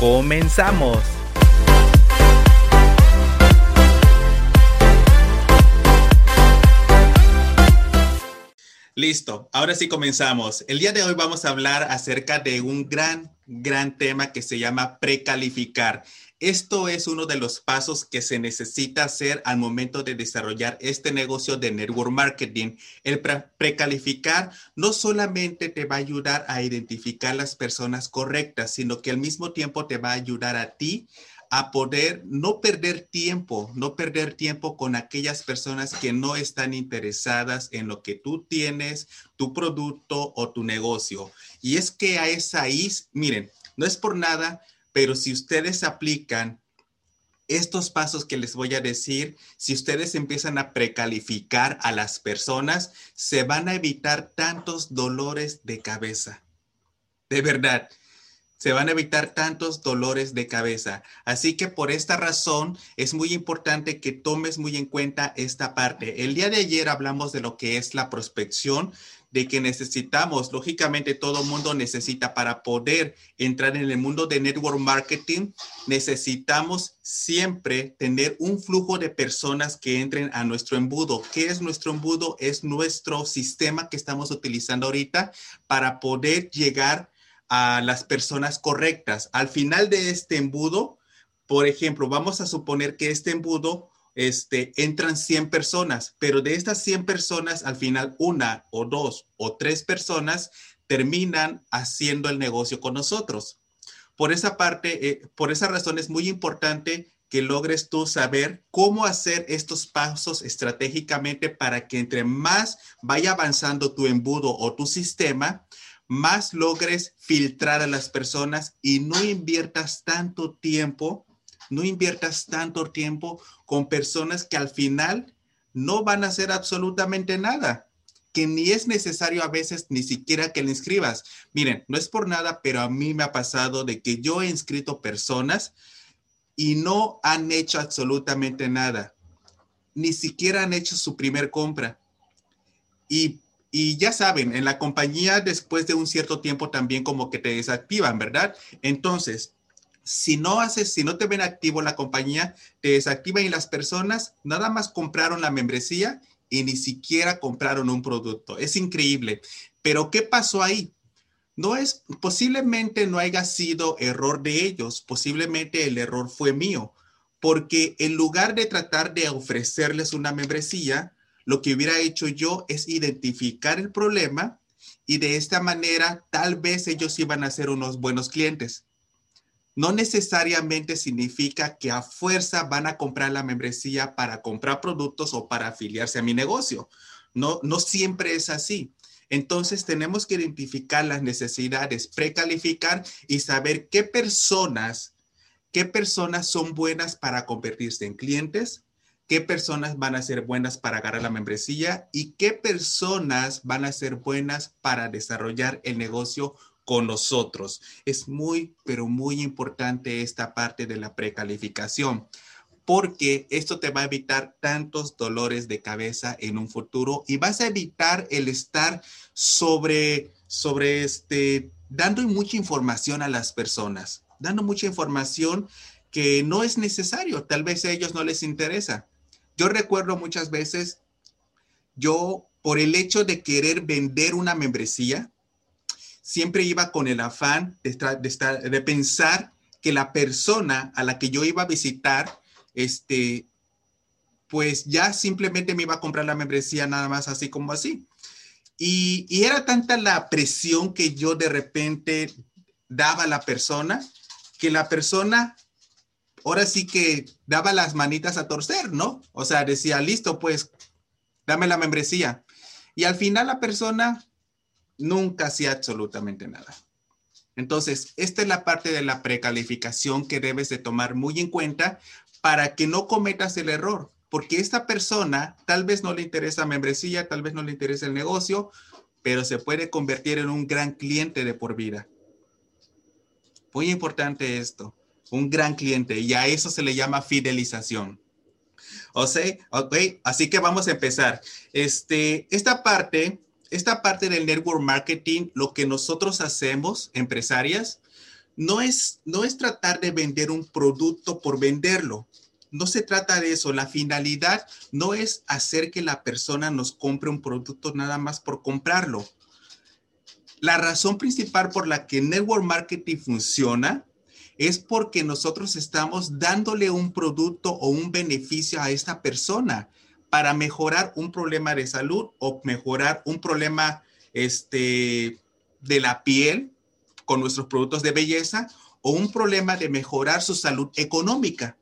¡Comenzamos! Listo, ahora sí comenzamos. El día de hoy vamos a hablar acerca de un gran, gran tema que se llama precalificar. Esto es uno de los pasos que se necesita hacer al momento de desarrollar este negocio de network marketing. El precalificar no solamente te va a ayudar a identificar las personas correctas, sino que al mismo tiempo te va a ayudar a ti a poder no perder tiempo, no perder tiempo con aquellas personas que no están interesadas en lo que tú tienes, tu producto o tu negocio. Y es que a esa ahí, miren, no es por nada, pero si ustedes aplican estos pasos que les voy a decir, si ustedes empiezan a precalificar a las personas, se van a evitar tantos dolores de cabeza. De verdad, se van a evitar tantos dolores de cabeza. Así que por esta razón es muy importante que tomes muy en cuenta esta parte. El día de ayer hablamos de lo que es la prospección, de que necesitamos, lógicamente todo mundo necesita para poder entrar en el mundo de network marketing, necesitamos siempre tener un flujo de personas que entren a nuestro embudo. ¿Qué es nuestro embudo? Es nuestro sistema que estamos utilizando ahorita para poder llegar a las personas correctas. Al final de este embudo, por ejemplo, vamos a suponer que este embudo este, entran 100 personas, pero de estas 100 personas, al final una o dos o tres personas terminan haciendo el negocio con nosotros. Por esa parte, eh, por esa razón es muy importante que logres tú saber cómo hacer estos pasos estratégicamente para que entre más vaya avanzando tu embudo o tu sistema, más logres filtrar a las personas y no inviertas tanto tiempo no inviertas tanto tiempo con personas que al final no van a hacer absolutamente nada, que ni es necesario a veces ni siquiera que le inscribas. Miren, no es por nada, pero a mí me ha pasado de que yo he inscrito personas y no han hecho absolutamente nada, ni siquiera han hecho su primer compra. Y, y ya saben, en la compañía después de un cierto tiempo también como que te desactivan, ¿verdad? Entonces, si no haces, si no te ven activo la compañía, te desactivan y las personas nada más compraron la membresía y ni siquiera compraron un producto. Es increíble. Pero ¿qué pasó ahí? No es, posiblemente no haya sido error de ellos, posiblemente el error fue mío, porque en lugar de tratar de ofrecerles una membresía, lo que hubiera hecho yo es identificar el problema y de esta manera tal vez ellos iban a ser unos buenos clientes no necesariamente significa que a fuerza van a comprar la membresía para comprar productos o para afiliarse a mi negocio. No, no siempre es así. Entonces tenemos que identificar las necesidades, precalificar y saber qué personas, qué personas son buenas para convertirse en clientes, qué personas van a ser buenas para agarrar la membresía y qué personas van a ser buenas para desarrollar el negocio con nosotros. Es muy, pero muy importante esta parte de la precalificación porque esto te va a evitar tantos dolores de cabeza en un futuro y vas a evitar el estar sobre, sobre este, dando mucha información a las personas, dando mucha información que no es necesario, tal vez a ellos no les interesa. Yo recuerdo muchas veces, yo por el hecho de querer vender una membresía, siempre iba con el afán de, pensar que la persona a la que yo iba a visitar, este, pues ya simplemente me iba a comprar la membresía nada más así como así. Y, y, era tanta la presión que yo de repente daba a la persona, que la persona ahora sí que daba las manitas a torcer, ¿no? O sea, decía, listo, pues, dame la membresía. Y al final la persona nunca hacía absolutamente nada. Entonces, esta es la parte de la precalificación que debes de tomar muy en cuenta para que no cometas el error, porque esta persona tal vez no le interesa membresía, tal vez no le interesa el negocio, pero se puede convertir en un gran cliente de por vida. Muy importante esto, un gran cliente, y a eso se le llama fidelización. O sea, ok, así que vamos a empezar. Este, esta parte, esta parte del network marketing, lo que nosotros hacemos, empresarias, no es, no es tratar de vender un producto por venderlo. No se trata de eso. La finalidad no es hacer que la persona nos compre un producto nada más por comprarlo. La razón principal por la que network marketing funciona es porque nosotros estamos dándole un producto o un beneficio a esta persona para mejorar un problema de salud o mejorar un problema este, de la piel con nuestros productos de belleza o un problema de mejorar su salud económica.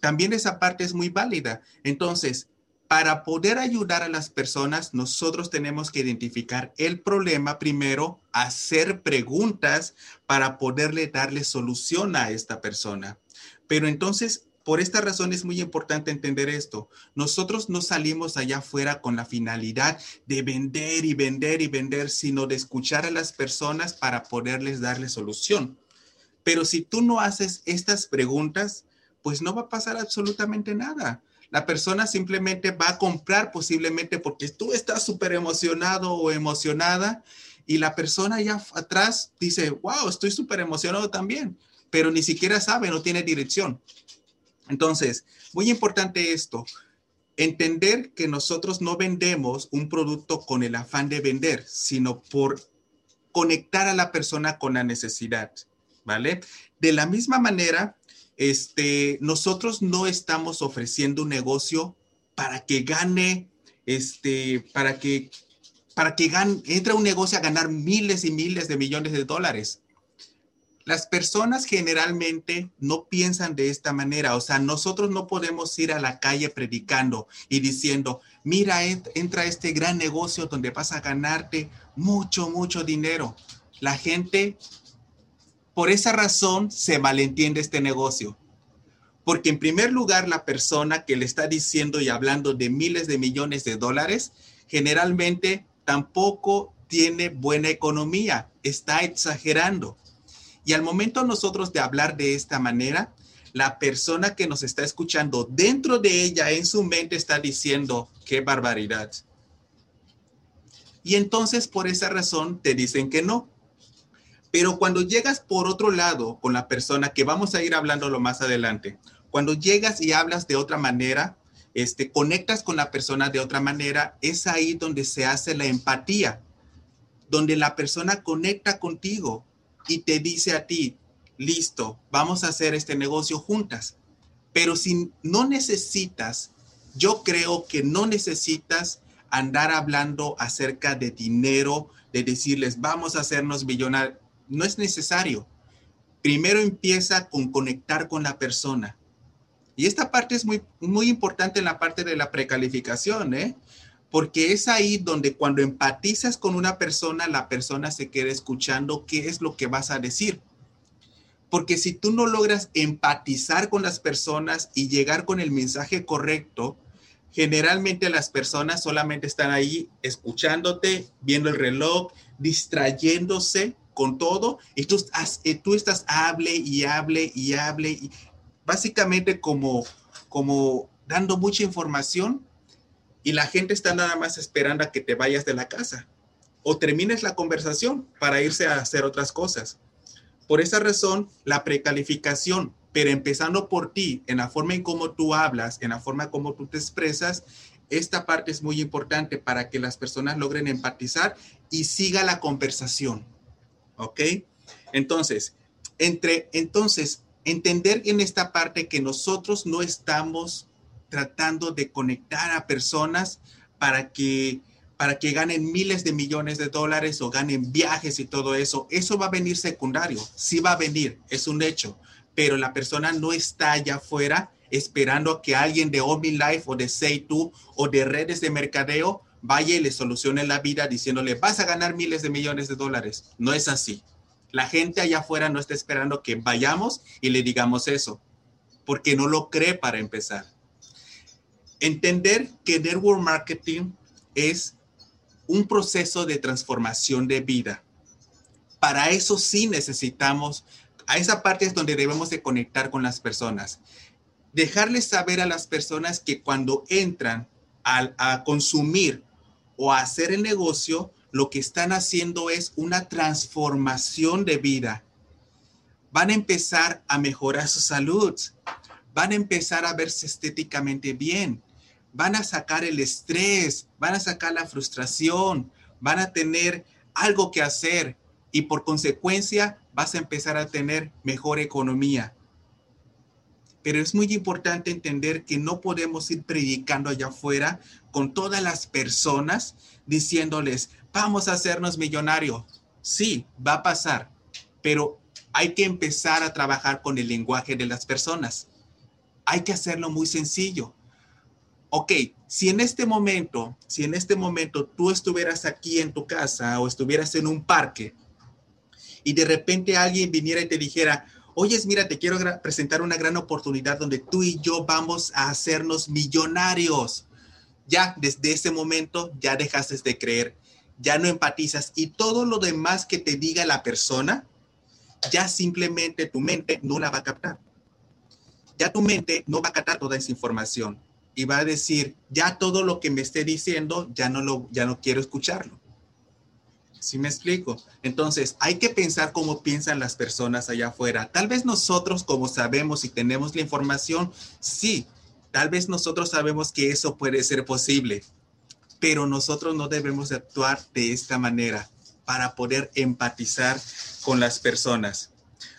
También esa parte es muy válida. Entonces, para poder ayudar a las personas, nosotros tenemos que identificar el problema primero, hacer preguntas para poderle darle solución a esta persona. Pero entonces, por esta razón es muy importante entender esto. Nosotros no salimos allá afuera con la finalidad de vender y vender y vender, sino de escuchar a las personas para poderles darle solución. Pero si tú no haces estas preguntas, pues no va a pasar absolutamente nada la persona simplemente va a comprar posiblemente porque tú estás súper emocionado o emocionada y la persona ya atrás dice, wow, estoy súper emocionado también, pero ni siquiera sabe, no tiene dirección. Entonces, muy importante esto, entender que nosotros no vendemos un producto con el afán de vender, sino por conectar a la persona con la necesidad, ¿vale? De la misma manera, este, nosotros no estamos ofreciendo un negocio para que gane, este, para que, para que entre un negocio a ganar miles y miles de millones de dólares. Las personas generalmente no piensan de esta manera, o sea, nosotros no podemos ir a la calle predicando y diciendo, mira, entra este gran negocio donde vas a ganarte mucho, mucho dinero. La gente por esa razón se malentiende este negocio. Porque en primer lugar, la persona que le está diciendo y hablando de miles de millones de dólares, generalmente tampoco tiene buena economía, está exagerando. Y al momento nosotros de hablar de esta manera, la persona que nos está escuchando dentro de ella, en su mente, está diciendo, qué barbaridad. Y entonces por esa razón te dicen que no. Pero cuando llegas por otro lado con la persona, que vamos a ir hablándolo más adelante, cuando llegas y hablas de otra manera, este, conectas con la persona de otra manera, es ahí donde se hace la empatía, donde la persona conecta contigo y te dice a ti, listo, vamos a hacer este negocio juntas. Pero si no necesitas, yo creo que no necesitas andar hablando acerca de dinero, de decirles, vamos a hacernos millonarios no es necesario. Primero empieza con conectar con la persona. Y esta parte es muy, muy importante en la parte de la precalificación, ¿eh? Porque es ahí donde cuando empatizas con una persona, la persona se queda escuchando qué es lo que vas a decir. Porque si tú no logras empatizar con las personas y llegar con el mensaje correcto, generalmente las personas solamente están ahí escuchándote, viendo el reloj, distrayéndose con todo y tú, eh, tú estás hable y hable y hable, y básicamente como, como dando mucha información y la gente está nada más esperando a que te vayas de la casa o termines la conversación para irse a hacer otras cosas. Por esa razón, la precalificación, pero empezando por ti, en la forma en cómo tú hablas, en la forma como tú te expresas, esta parte es muy importante para que las personas logren empatizar y siga la conversación. ¿ok? Entonces, entre, entonces, entender en esta parte que nosotros no estamos tratando de conectar a personas para que para que ganen miles de millones de dólares o ganen viajes y todo eso, eso va a venir secundario, sí va a venir, es un hecho, pero la persona no está allá afuera esperando que alguien de OmniLife o de Say2 o de redes de mercadeo vaya y le solucione la vida diciéndole, vas a ganar miles de millones de dólares. No es así. La gente allá afuera no está esperando que vayamos y le digamos eso, porque no lo cree para empezar. Entender que network marketing es un proceso de transformación de vida. Para eso sí necesitamos, a esa parte es donde debemos de conectar con las personas. Dejarles saber a las personas que cuando entran a, a consumir o a hacer el negocio, lo que están haciendo es una transformación de vida. Van a empezar a mejorar su salud, van a empezar a verse estéticamente bien, van a sacar el estrés, van a sacar la frustración, van a tener algo que hacer y por consecuencia vas a empezar a tener mejor economía. Pero es muy importante entender que no podemos ir predicando allá afuera con todas las personas diciéndoles, vamos a hacernos millonarios. Sí, va a pasar, pero hay que empezar a trabajar con el lenguaje de las personas. Hay que hacerlo muy sencillo. Ok, si en este momento, si en este momento tú estuvieras aquí en tu casa o estuvieras en un parque y de repente alguien viniera y te dijera, oye, mira, te quiero presentar una gran oportunidad donde tú y yo vamos a hacernos millonarios. Ya desde ese momento ya dejaste de creer ya no empatizas y todo lo demás que te diga la persona, ya simplemente tu mente no la va a captar. Ya tu mente no va a captar toda esa información y va a decir, ya todo lo que me esté diciendo, ya no lo, ya no quiero escucharlo. ¿Sí me explico? Entonces, hay que pensar cómo piensan las personas allá afuera. Tal vez nosotros, como sabemos y tenemos la información, sí, tal vez nosotros sabemos que eso puede ser posible, pero nosotros no debemos actuar de esta manera para poder empatizar con las personas.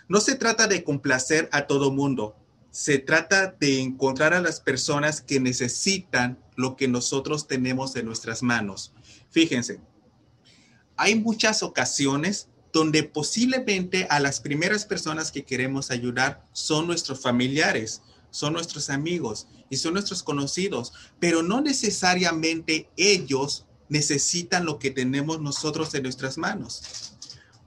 No se trata de complacer a todo mundo, se trata de encontrar a las personas que necesitan lo que nosotros tenemos en nuestras manos. Fíjense, hay muchas ocasiones donde posiblemente a las primeras personas que queremos ayudar son nuestros familiares, son nuestros amigos y son nuestros conocidos, pero no necesariamente ellos necesitan lo que tenemos nosotros en nuestras manos.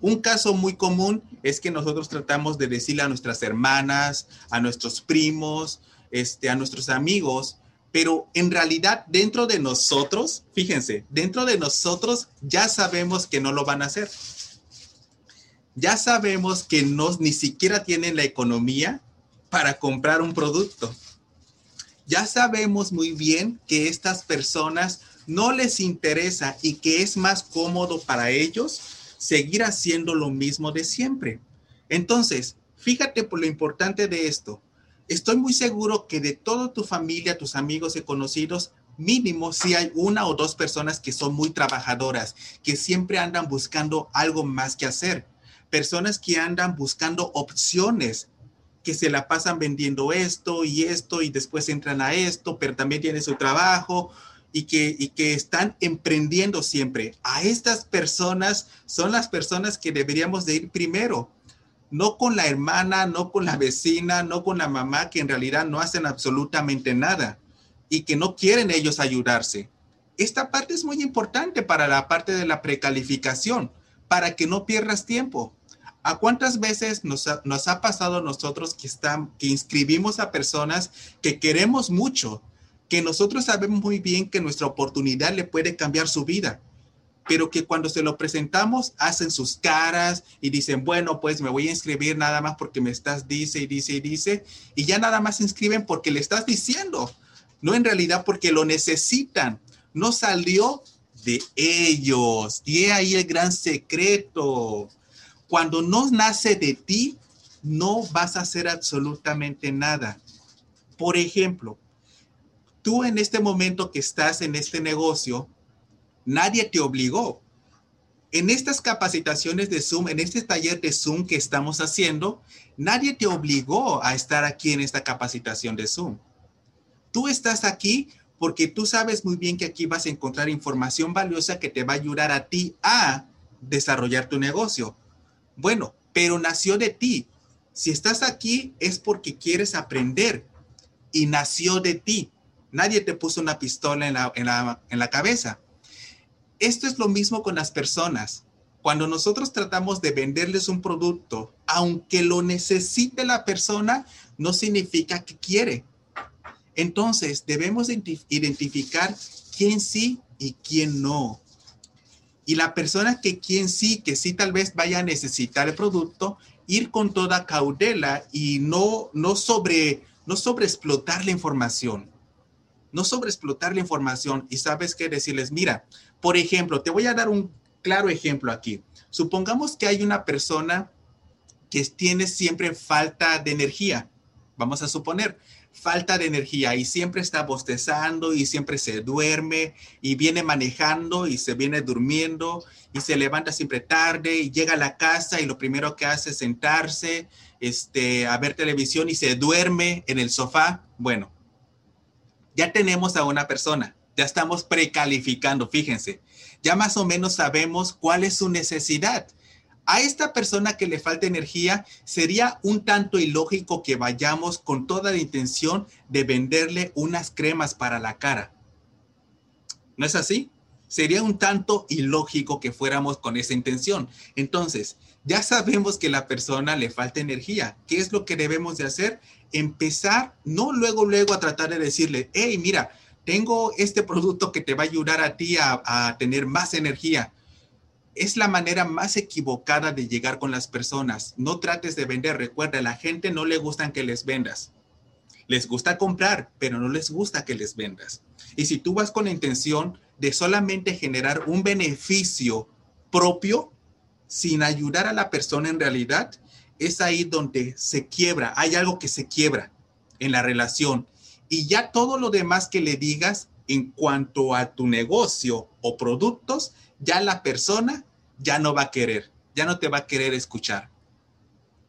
Un caso muy común es que nosotros tratamos de decirle a nuestras hermanas, a nuestros primos, este, a nuestros amigos, pero en realidad dentro de nosotros, fíjense, dentro de nosotros ya sabemos que no lo van a hacer. Ya sabemos que no, ni siquiera tienen la economía para comprar un producto. Ya sabemos muy bien que estas personas no les interesa y que es más cómodo para ellos seguir haciendo lo mismo de siempre. Entonces, fíjate por lo importante de esto. Estoy muy seguro que de toda tu familia, tus amigos y conocidos, mínimo si hay una o dos personas que son muy trabajadoras, que siempre andan buscando algo más que hacer. Personas que andan buscando opciones que se la pasan vendiendo esto y esto y después entran a esto, pero también tienen su trabajo y que, y que están emprendiendo siempre. A estas personas son las personas que deberíamos de ir primero, no con la hermana, no con la vecina, no con la mamá, que en realidad no hacen absolutamente nada y que no quieren ellos ayudarse. Esta parte es muy importante para la parte de la precalificación, para que no pierdas tiempo ¿A cuántas veces nos ha, pasado a nosotros que, están, que inscribimos a personas que queremos mucho, que nosotros sabemos muy bien que nuestra oportunidad le puede cambiar su vida, pero que cuando se lo presentamos hacen sus caras y dicen, bueno, pues me voy a inscribir nada más porque me estás, dice y dice y dice, y ya nada más se inscriben porque le estás diciendo, no en realidad porque lo necesitan, no salió de ellos, y ahí el gran secreto. Cuando no nace de ti, no vas a hacer absolutamente nada. Por ejemplo, tú en este momento que estás en este negocio, nadie te obligó. En estas capacitaciones de Zoom, en este taller de Zoom que estamos haciendo, nadie te obligó a estar aquí en esta capacitación de Zoom. Tú estás aquí porque tú sabes muy bien que aquí vas a encontrar información valiosa que te va a ayudar a ti a desarrollar tu negocio. Bueno, pero nació de ti. Si estás aquí es porque quieres aprender y nació de ti. Nadie te puso una pistola en la, cabeza. Esto es lo mismo con las personas. Cuando nosotros tratamos de venderles un producto, aunque lo necesite la persona, no significa que quiere. Entonces, debemos identificar quién sí y quién no. Y la persona que quien sí, que sí tal vez vaya a necesitar el producto, ir con toda cautela y no, no sobre, no sobreexplotar la información. No sobreexplotar la información y sabes qué decirles, mira, por ejemplo, te voy a dar un claro ejemplo aquí. Supongamos que hay una persona que tiene siempre falta de energía. Vamos a suponer, falta de energía y siempre está bostezando y siempre se duerme y viene manejando y se viene durmiendo y se levanta siempre tarde y llega a la casa y lo primero que hace es sentarse este, a ver televisión y se duerme en el sofá. Bueno, ya tenemos a una persona, ya estamos precalificando, fíjense, ya más o menos sabemos cuál es su necesidad a esta persona que le falta energía, sería un tanto ilógico que vayamos con toda la intención de venderle unas cremas para la cara. ¿No es así? Sería un tanto ilógico que fuéramos con esa intención. Entonces, ya sabemos que la persona le falta energía. ¿Qué es lo que debemos de hacer? Empezar, no luego, luego a tratar de decirle, hey, mira, tengo este producto que te va a ayudar a ti a, a tener más energía es la manera más equivocada de llegar con las personas. No trates de vender. Recuerda, a la gente no le gustan que les vendas. Les gusta comprar, pero no les gusta que les vendas. Y si tú vas con la intención de solamente generar un beneficio propio sin ayudar a la persona en realidad, es ahí donde se quiebra. Hay algo que se quiebra en la relación. Y ya todo lo demás que le digas en cuanto a tu negocio o productos, ya la persona ya no va a querer, ya no te va a querer escuchar.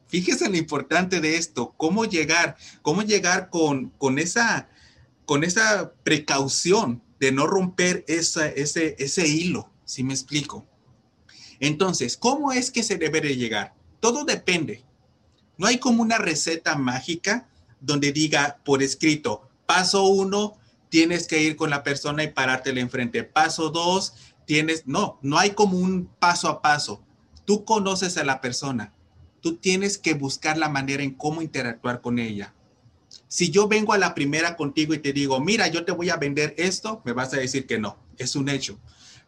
Fíjese lo importante de esto, cómo llegar, cómo llegar con, con, esa, con esa precaución de no romper esa, ese, ese hilo, si me explico. Entonces, ¿cómo es que se debe de llegar? Todo depende. No hay como una receta mágica donde diga por escrito, paso uno, tienes que ir con la persona y parártela enfrente. Paso dos, tienes, no, no hay como un paso a paso. Tú conoces a la persona. Tú tienes que buscar la manera en cómo interactuar con ella. Si yo vengo a la primera contigo y te digo, mira, yo te voy a vender esto, me vas a decir que no, es un hecho.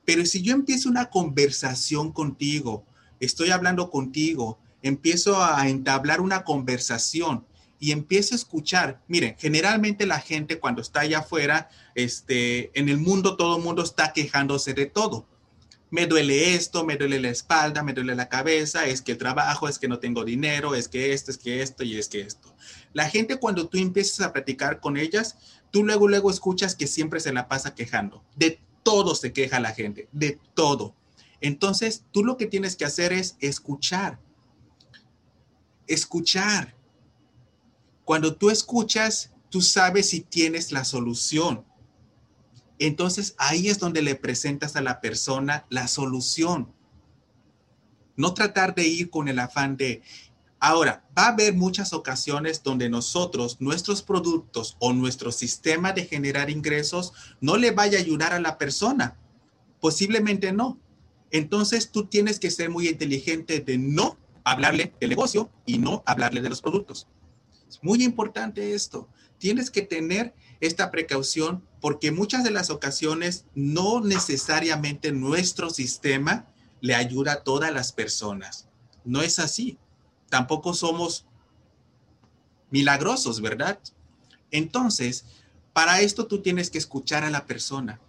Pero si yo empiezo una conversación contigo, estoy hablando contigo, empiezo a entablar una conversación y empiezo a escuchar. Miren, generalmente la gente cuando está allá afuera, este, en el mundo todo el mundo está quejándose de todo. Me duele esto, me duele la espalda, me duele la cabeza, es que el trabajo, es que no tengo dinero, es que esto, es que esto y es que esto. La gente cuando tú empiezas a platicar con ellas, tú luego, luego escuchas que siempre se la pasa quejando. De todo se queja la gente, de todo. Entonces, tú lo que tienes que hacer es escuchar. Escuchar cuando tú escuchas, tú sabes si tienes la solución. Entonces ahí es donde le presentas a la persona la solución. No tratar de ir con el afán de... Ahora, va a haber muchas ocasiones donde nosotros, nuestros productos o nuestro sistema de generar ingresos no le vaya a ayudar a la persona. Posiblemente no. Entonces tú tienes que ser muy inteligente de no hablarle del negocio y no hablarle de los productos. Es muy importante esto. Tienes que tener esta precaución porque muchas de las ocasiones no necesariamente nuestro sistema le ayuda a todas las personas. No es así. Tampoco somos milagrosos, ¿verdad? Entonces, para esto tú tienes que escuchar a la persona.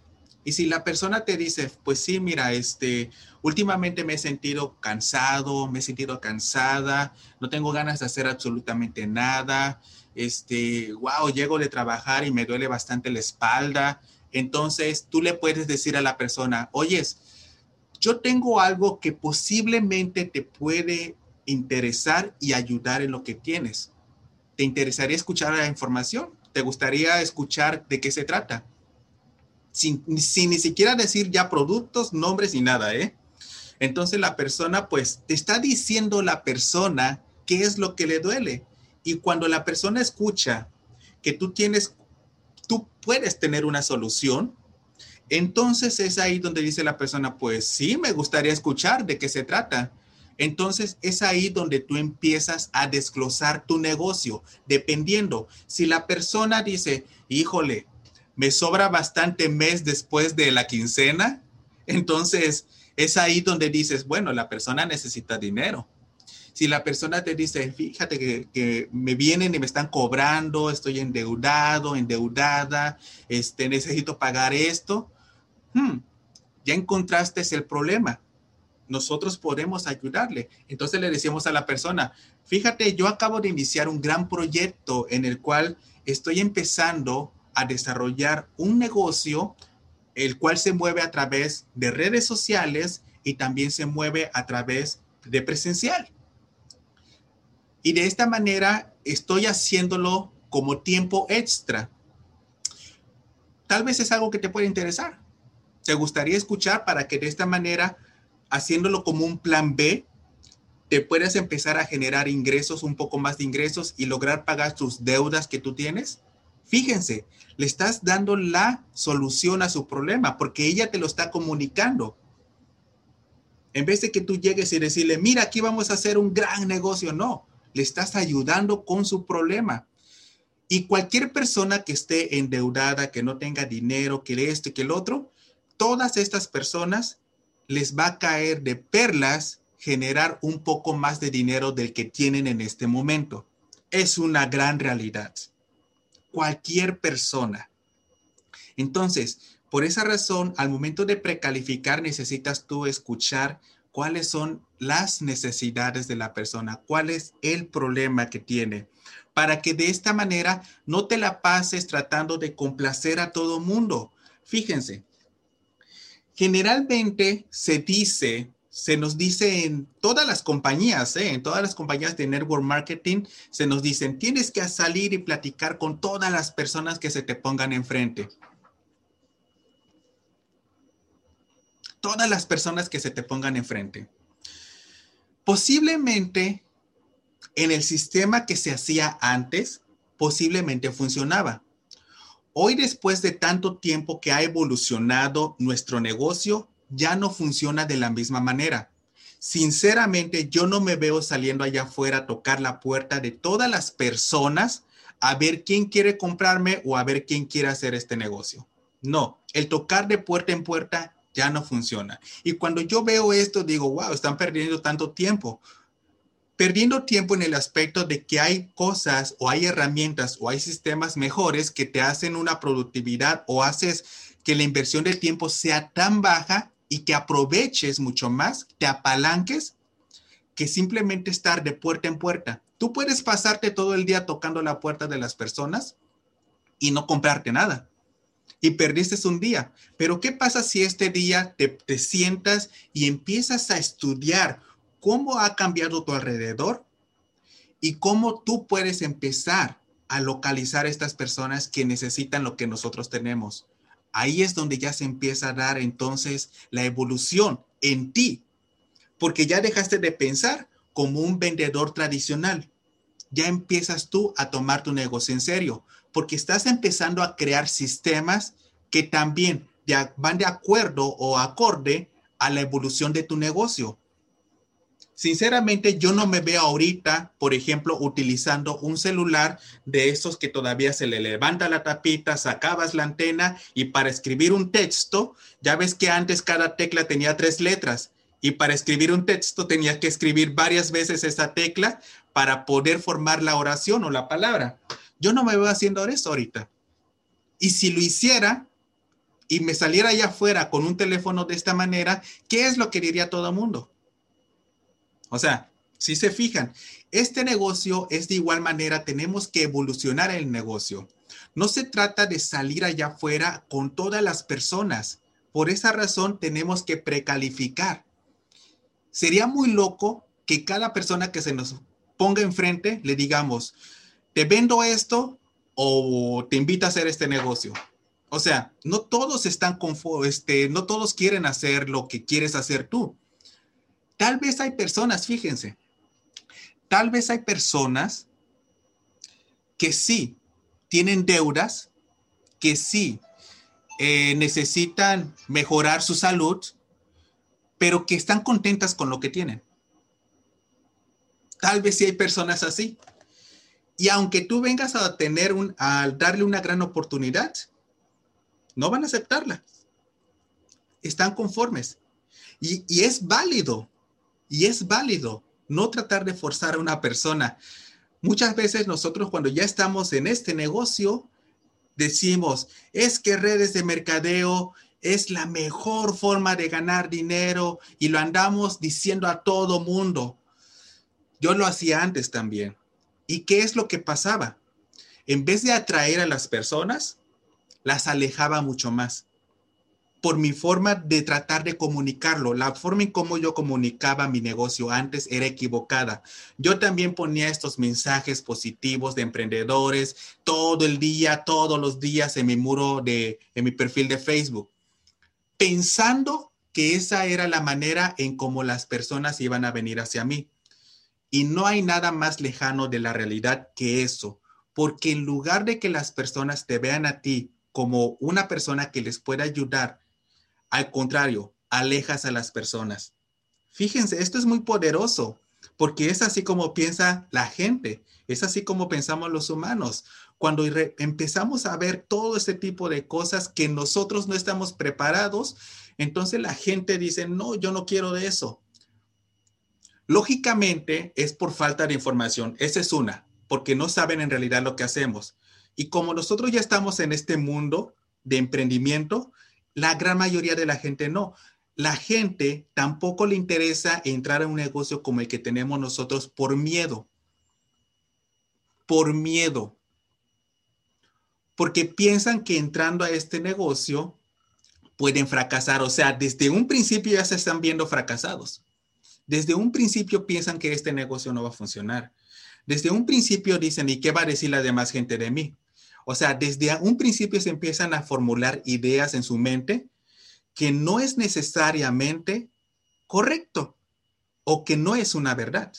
Y si la persona te dice, pues sí, mira, este, últimamente me he sentido cansado, me he sentido cansada, no tengo ganas de hacer absolutamente nada, este, wow, llego de trabajar y me duele bastante la espalda. Entonces tú le puedes decir a la persona, oyes, yo tengo algo que posiblemente te puede interesar y ayudar en lo que tienes. ¿Te interesaría escuchar la información? ¿Te gustaría escuchar de qué se trata? sin, ni siquiera decir ya productos, nombres y nada, ¿eh? Entonces la persona, pues, te está diciendo la persona qué es lo que le duele. Y cuando la persona escucha que tú tienes, tú puedes tener una solución, Entonces es ahí donde dice la persona, pues sí, me gustaría escuchar de qué se trata. Entonces es ahí donde tú empiezas a desglosar tu negocio, dependiendo. Si la persona dice, híjole, me sobra bastante mes después de la quincena, entonces es ahí donde dices, bueno, la persona necesita dinero. Si la persona te dice, fíjate que, me vienen y me están cobrando, estoy endeudado, endeudada, este, necesito pagar esto, hmm, ya encontraste el problema nosotros podemos ayudarle. Entonces le decimos a la persona, fíjate, yo acabo de iniciar un gran proyecto en el cual estoy empezando a desarrollar un negocio, el cual se mueve a través de redes sociales y también se mueve a través de presencial. Y de esta manera estoy haciéndolo como tiempo extra. Tal vez es algo que te puede interesar. ¿Te gustaría escuchar para que de esta manera haciéndolo como un plan B, te puedes empezar a generar ingresos, un poco más de ingresos y lograr pagar tus deudas que tú tienes? Fíjense, le estás dando la solución a su problema porque ella te lo está comunicando. En vez de que tú llegues y decirle, mira, aquí vamos a hacer un gran negocio, no, le estás ayudando con su problema. Y cualquier persona que esté endeudada, que no tenga dinero, que esto y que el otro, todas estas personas les va a caer de perlas generar un poco más de dinero del que tienen en este momento. Es una gran realidad. Cualquier persona. Entonces, por esa razón, al momento de precalificar, necesitas tú escuchar cuáles son las necesidades de la persona, cuál es el problema que tiene, para que de esta manera no te la pases tratando de complacer a todo mundo. Fíjense, generalmente se dice, se nos dice en todas las compañías, ¿eh? en todas las compañías de network marketing, se nos dicen, tienes que salir y platicar con todas las personas que se te pongan enfrente. Todas las personas que se te pongan enfrente. Posiblemente en el sistema que se hacía antes, posiblemente funcionaba. Hoy, después de tanto tiempo que ha evolucionado nuestro negocio, ya no funciona de la misma manera. Sinceramente, yo no me veo saliendo allá afuera a tocar la puerta de todas las personas a ver quién quiere comprarme o a ver quién quiere hacer este negocio. No, el tocar de puerta en puerta ya no funciona. Y cuando yo veo esto, digo, wow, están perdiendo tanto tiempo perdiendo tiempo en el aspecto de que hay cosas o hay herramientas o hay sistemas mejores que te hacen una productividad o haces que la inversión de tiempo sea tan baja y que aproveches mucho más, te apalanques, que simplemente estar de puerta en puerta. Tú puedes pasarte todo el día tocando la puerta de las personas y no comprarte nada. Y perdiste un día. Pero ¿qué pasa si este día te, te sientas y empiezas a estudiar cómo ha cambiado tu alrededor y cómo tú puedes empezar a localizar a estas personas que necesitan lo que nosotros tenemos. Ahí es donde ya se empieza a dar entonces la evolución en ti, porque ya dejaste de pensar como un vendedor tradicional. Ya empiezas tú a tomar tu negocio en serio, porque estás empezando a crear sistemas que también van de acuerdo o acorde a la evolución de tu negocio. Sinceramente, yo no me veo ahorita, por ejemplo, utilizando un celular de esos que todavía se le levanta la tapita, sacabas la antena y para escribir un texto, ya ves que antes cada tecla tenía tres letras y para escribir un texto tenías que escribir varias veces esa tecla para poder formar la oración o la palabra. Yo no me veo haciendo eso ahorita. Y si lo hiciera y me saliera allá afuera con un teléfono de esta manera, ¿qué es lo que diría todo el mundo? O sea, si se fijan, este negocio es de igual manera, tenemos que evolucionar el negocio. No se trata de salir allá afuera con todas las personas. Por esa razón tenemos que precalificar. Sería muy loco que cada persona que se nos ponga enfrente le digamos, te vendo esto o te invito a hacer este negocio. O sea, no todos están con, este, no todos quieren hacer lo que quieres hacer tú. Tal vez hay personas, fíjense, tal vez hay personas que sí tienen deudas, que sí eh, necesitan mejorar su salud, pero que están contentas con lo que tienen. Tal vez sí hay personas así. Y aunque tú vengas a tener un, a darle una gran oportunidad, no van a aceptarla. Están conformes. Y, y es válido, y es válido no tratar de forzar a una persona. Muchas veces nosotros cuando ya estamos en este negocio, decimos, es que redes de mercadeo es la mejor forma de ganar dinero y lo andamos diciendo a todo mundo. Yo lo hacía antes también. ¿Y qué es lo que pasaba? En vez de atraer a las personas, las alejaba mucho más. Por mi forma de tratar de comunicarlo, la forma en cómo yo comunicaba mi negocio antes era equivocada. Yo también ponía estos mensajes positivos de emprendedores todo el día, todos los días en mi muro de, en mi perfil de Facebook, pensando que esa era la manera en cómo las personas iban a venir hacia mí. Y no hay nada más lejano de la realidad que eso, porque en lugar de que las personas te vean a ti como una persona que les pueda ayudar, al contrario, alejas a las personas. Fíjense, esto es muy poderoso, porque es así como piensa la gente, es así como pensamos los humanos. Cuando empezamos a ver todo este tipo de cosas que nosotros no estamos preparados, entonces la gente dice, no, yo no quiero de eso. Lógicamente es por falta de información, esa es una, porque no saben en realidad lo que hacemos. Y como nosotros ya estamos en este mundo de emprendimiento, la gran mayoría de la gente no. La gente tampoco le interesa entrar en un negocio como el que tenemos nosotros por miedo. Por miedo. Porque piensan que entrando a este negocio pueden fracasar. O sea, desde un principio ya se están viendo fracasados. Desde un principio piensan que este negocio no va a funcionar. Desde un principio dicen, ¿y qué va a decir la demás gente de mí? O sea, desde un principio se empiezan a formular ideas en su mente que no es necesariamente correcto o que no es una verdad.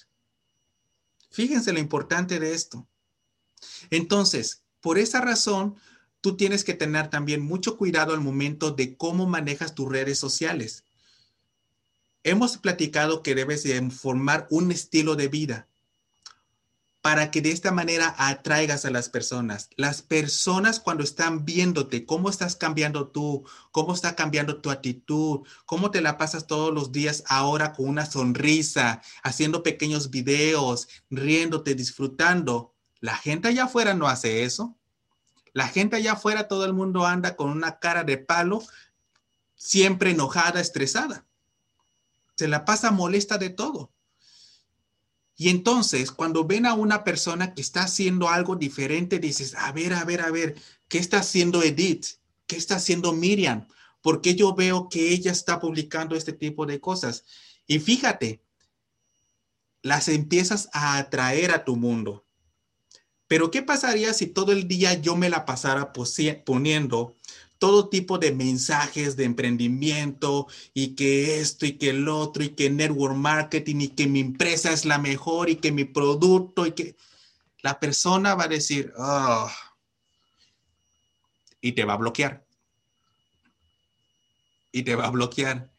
Fíjense lo importante de esto. Entonces, por esa razón, tú tienes que tener también mucho cuidado al momento de cómo manejas tus redes sociales. Hemos platicado que debes de formar un estilo de vida para que de esta manera atraigas a las personas. Las personas cuando están viéndote, cómo estás cambiando tú, cómo está cambiando tu actitud, cómo te la pasas todos los días ahora con una sonrisa, haciendo pequeños videos, riéndote, disfrutando. La gente allá afuera no hace eso. La gente allá afuera, todo el mundo anda con una cara de palo, siempre enojada, estresada se la pasa molesta de todo. Y entonces, cuando ven a una persona que está haciendo algo diferente, dices, a ver, a ver, a ver, ¿qué está haciendo Edith? ¿Qué está haciendo Miriam? ¿Por qué yo veo que ella está publicando este tipo de cosas? Y fíjate, las empiezas a atraer a tu mundo. Pero ¿qué pasaría si todo el día yo me la pasara poniendo todo tipo de mensajes de emprendimiento y que esto y que el otro y que network marketing y que mi empresa es la mejor y que mi producto y que la persona va a decir, oh, y te va a bloquear. Y te va a bloquear.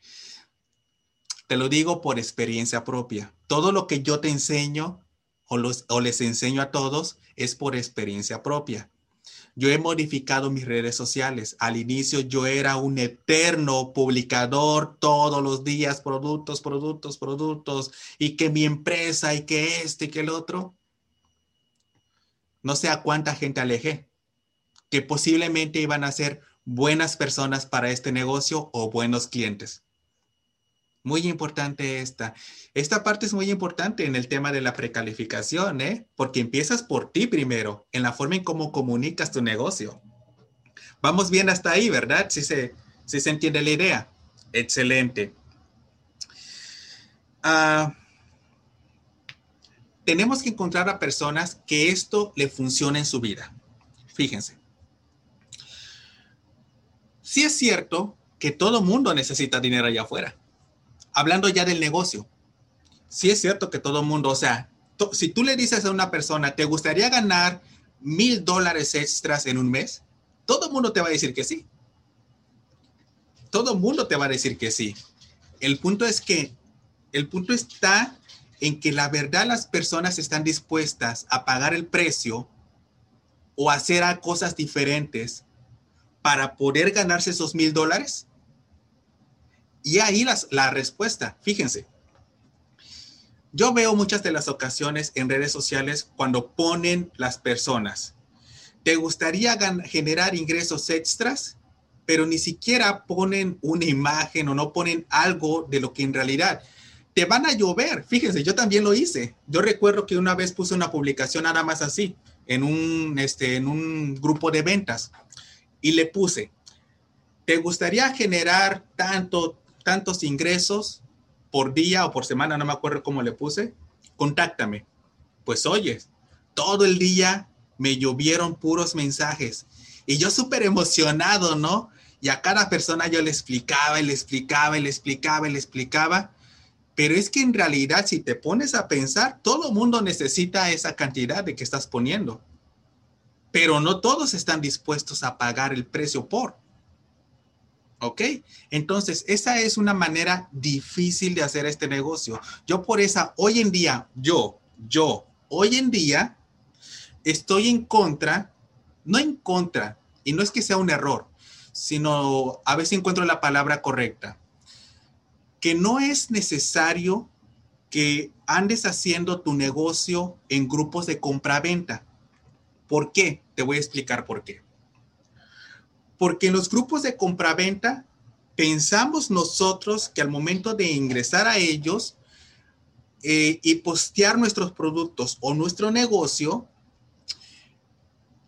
Te lo digo por experiencia propia. Todo lo que yo te enseño o, los, o les enseño a todos es por experiencia propia. Yo he modificado mis redes sociales. Al inicio yo era un eterno publicador todos los días, productos, productos, productos, y que mi empresa y que este y que el otro. No sé a cuánta gente alejé, que posiblemente iban a ser buenas personas para este negocio o buenos clientes. Muy importante esta. Esta parte es muy importante en el tema de la precalificación, ¿eh? Porque empiezas por ti primero, en la forma en cómo comunicas tu negocio. Vamos bien hasta ahí, ¿verdad? Si se, si se entiende la idea. Excelente. Ah, tenemos que encontrar a personas que esto le funcione en su vida. Fíjense. Sí es cierto que todo mundo necesita dinero allá afuera hablando ya del negocio, sí es cierto que todo mundo, o sea, si tú le dices a una persona, ¿te gustaría ganar mil dólares extras en un mes? Todo mundo te va a decir que sí. todo mundo te va a decir que sí. El punto es que, el punto está en que la verdad las personas están dispuestas a pagar el precio o hacer cosas diferentes para poder ganarse esos mil dólares. Y ahí las, la respuesta, fíjense, yo veo muchas de las ocasiones en redes sociales cuando ponen las personas, ¿te gustaría generar ingresos extras? Pero ni siquiera ponen una imagen o no ponen algo de lo que en realidad te van a llover. Fíjense, yo también lo hice. Yo recuerdo que una vez puse una publicación nada más así en un, este, en un grupo de ventas y le puse, ¿te gustaría generar tanto, tantos ingresos? por día o por semana, no me acuerdo cómo le puse, contáctame. Pues oye, todo el día me llovieron puros mensajes y yo súper emocionado, ¿no? Y a cada persona yo le explicaba y le explicaba y le explicaba y le explicaba. Pero es que en realidad si te pones a pensar, todo mundo necesita esa cantidad de que estás poniendo. Pero no todos están dispuestos a pagar el precio por. ¿Ok? Entonces, esa es una manera difícil de hacer este negocio. Yo por esa, hoy en día, yo, yo, hoy en día, estoy en contra, no en contra, y no es que sea un error, sino a veces encuentro la palabra correcta, que no es necesario que andes haciendo tu negocio en grupos de compra-venta. ¿Por qué? Te voy a explicar por qué. Porque en los grupos de compraventa pensamos nosotros que al momento de ingresar a ellos eh, y postear nuestros productos o nuestro negocio,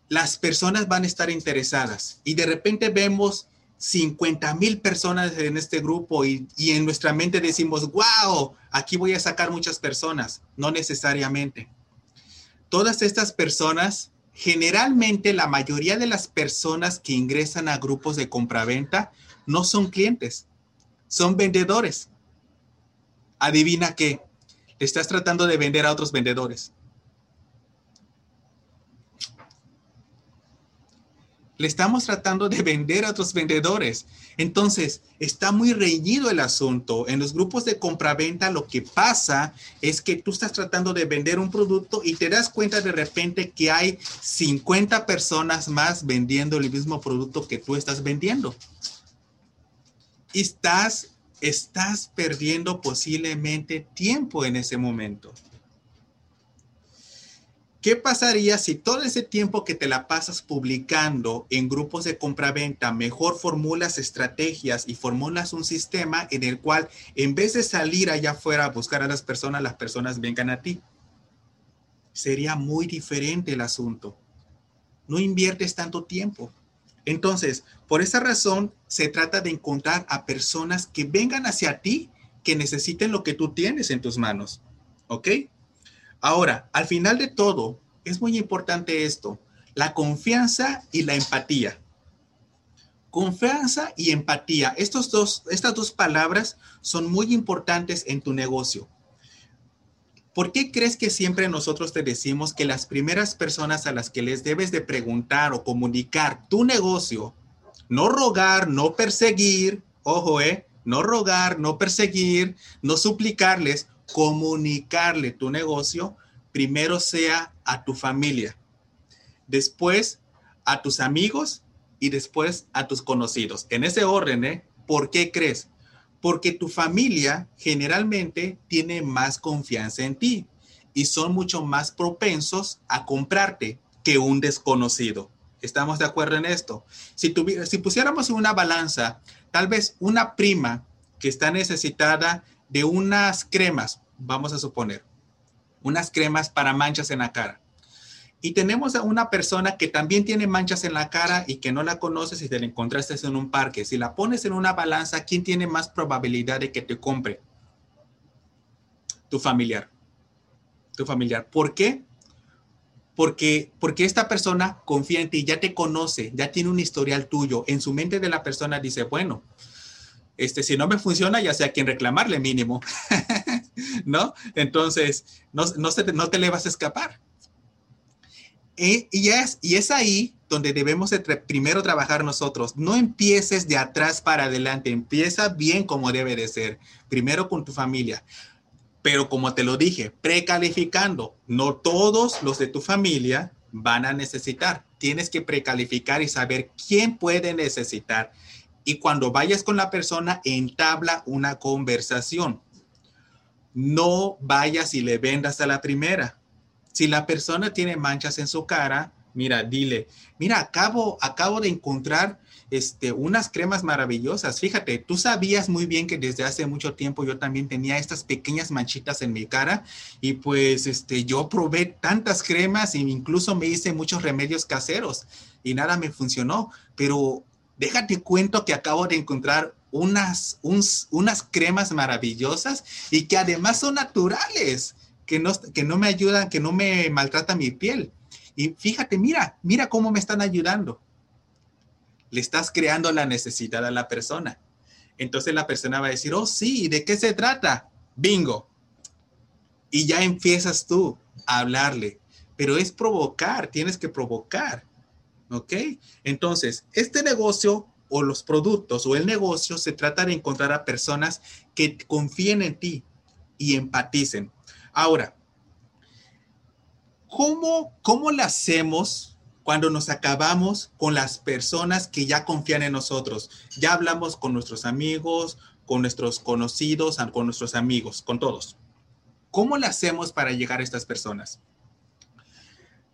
las personas van a estar interesadas. Y de repente vemos 50 mil personas en este grupo y, y, en nuestra mente decimos, wow, aquí voy a sacar muchas personas. No necesariamente. Todas estas personas generalmente la mayoría de las personas que ingresan a grupos de compraventa no son clientes, son vendedores. Adivina qué, estás tratando de vender a otros vendedores. Le estamos tratando de vender a otros vendedores. Entonces, está muy reñido el asunto. En los grupos de compraventa lo que pasa es que tú estás tratando de vender un producto y te das cuenta de repente que hay 50 personas más vendiendo el mismo producto que tú estás vendiendo. Y estás, estás perdiendo posiblemente tiempo en ese momento. ¿Qué pasaría si todo ese tiempo que te la pasas publicando en grupos de compraventa, mejor formulas estrategias y formulas un sistema en el cual en vez de salir allá afuera a buscar a las personas, las personas vengan a ti? Sería muy diferente el asunto. No inviertes tanto tiempo. Entonces, por esa razón, se trata de encontrar a personas que vengan hacia ti, que necesiten lo que tú tienes en tus manos. ¿Ok? Ahora, al final de todo, es muy importante esto, la confianza y la empatía. Confianza y empatía. Estos dos, estas dos palabras son muy importantes en tu negocio. ¿Por qué crees que siempre nosotros te decimos que las primeras personas a las que les debes de preguntar o comunicar tu negocio, no rogar, no perseguir, ojo, eh, no rogar, no perseguir, no suplicarles, comunicarle tu negocio, primero sea a tu familia, después a tus amigos y después a tus conocidos. En ese orden, ¿eh? ¿Por qué crees? Porque tu familia generalmente tiene más confianza en ti y son mucho más propensos a comprarte que un desconocido. ¿Estamos de acuerdo en esto? Si, si pusiéramos una balanza, tal vez una prima que está necesitada de unas cremas, vamos a suponer, unas cremas para manchas en la cara. Y tenemos a una persona que también tiene manchas en la cara y que no la conoces y te la encontraste en un parque. Si la pones en una balanza, ¿quién tiene más probabilidad de que te compre? Tu familiar. Tu familiar. ¿Por qué? Porque, porque esta persona confía en ti, ya te conoce, ya tiene un historial tuyo. En su mente de la persona dice, bueno, este, si no me funciona, ya sea quien reclamarle mínimo, ¿no? Entonces, no, no, te le vas a escapar. Y, y, es, y es ahí donde debemos primero trabajar nosotros. No empieces de atrás para adelante, empieza bien como debe de ser, primero con tu familia. Pero como te lo dije, precalificando, no todos los de tu familia van a necesitar. Tienes que precalificar y saber quién puede necesitar. Y cuando vayas con la persona, entabla una conversación. No vayas y le vendas a la primera. Si la persona tiene manchas en su cara, mira, dile, mira, acabo, acabo de encontrar este, unas cremas maravillosas. Fíjate, tú sabías muy bien que desde hace mucho tiempo yo también tenía estas pequeñas manchitas en mi cara y pues este, yo probé tantas cremas e incluso me hice muchos remedios caseros y nada me funcionó, pero déjate cuento que acabo de encontrar unas, unas cremas maravillosas y que además son naturales, que no, que no me ayudan, que no me maltratan mi piel. Y fíjate, mira, mira cómo me están ayudando le estás creando la necesidad a la persona. Entonces la persona va a decir, oh sí, ¿de qué se trata? Bingo. Y ya empiezas tú a hablarle, pero es provocar, tienes que provocar. ¿Ok? Entonces, este negocio o los productos o el negocio se trata de encontrar a personas que confíen en ti y empaticen. Ahora, ¿cómo, cómo le hacemos cuando nos acabamos con las personas que ya confían en nosotros. Ya hablamos con nuestros amigos, con nuestros conocidos, con nuestros amigos, con todos. ¿Cómo le hacemos para llegar a estas personas?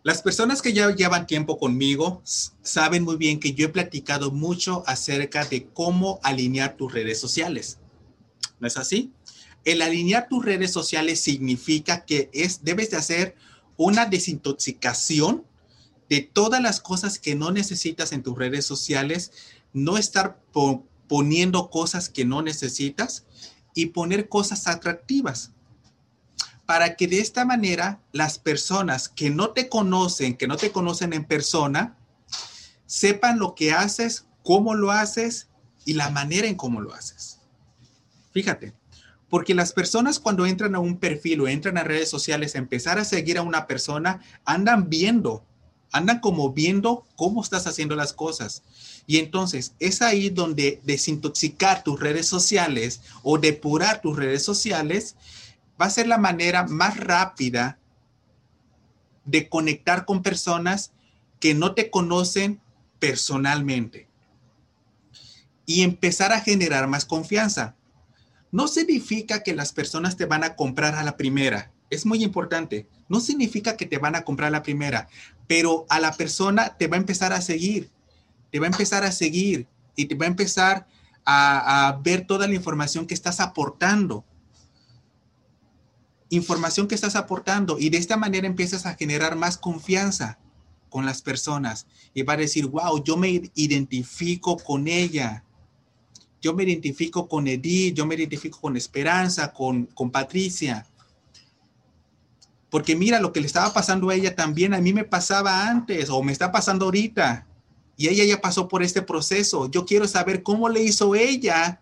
Las personas que ya llevan tiempo conmigo saben muy bien que yo he platicado mucho acerca de cómo alinear tus redes sociales. ¿No es así? El alinear tus redes sociales significa que es, debes de hacer una desintoxicación de todas las cosas que no necesitas en tus redes sociales, no estar poniendo cosas que no necesitas y poner cosas atractivas. Para que de esta manera las personas que no te conocen, que no te conocen en persona, sepan lo que haces, cómo lo haces y la manera en cómo lo haces. Fíjate, porque las personas cuando entran a un perfil o entran a redes sociales, empezar a seguir a una persona, andan viendo andan como viendo cómo estás haciendo las cosas. Y entonces es ahí donde desintoxicar tus redes sociales o depurar tus redes sociales va a ser la manera más rápida de conectar con personas que no te conocen personalmente y empezar a generar más confianza. No significa que las personas te van a comprar a la primera. Es muy importante. No significa que te van a comprar a la primera, pero a la persona te va a empezar a seguir, te va a empezar a seguir y te va a empezar a, ver toda la información que estás aportando. Información que estás aportando y de esta manera empiezas a generar más confianza con las personas y va a decir, wow, yo me identifico con ella. Yo me identifico con Edith, yo me identifico con Esperanza, con, con Patricia. Porque mira, lo que le estaba pasando a ella también a mí me pasaba antes o me está pasando ahorita. Y ella ya pasó por este proceso. Yo quiero saber cómo le hizo ella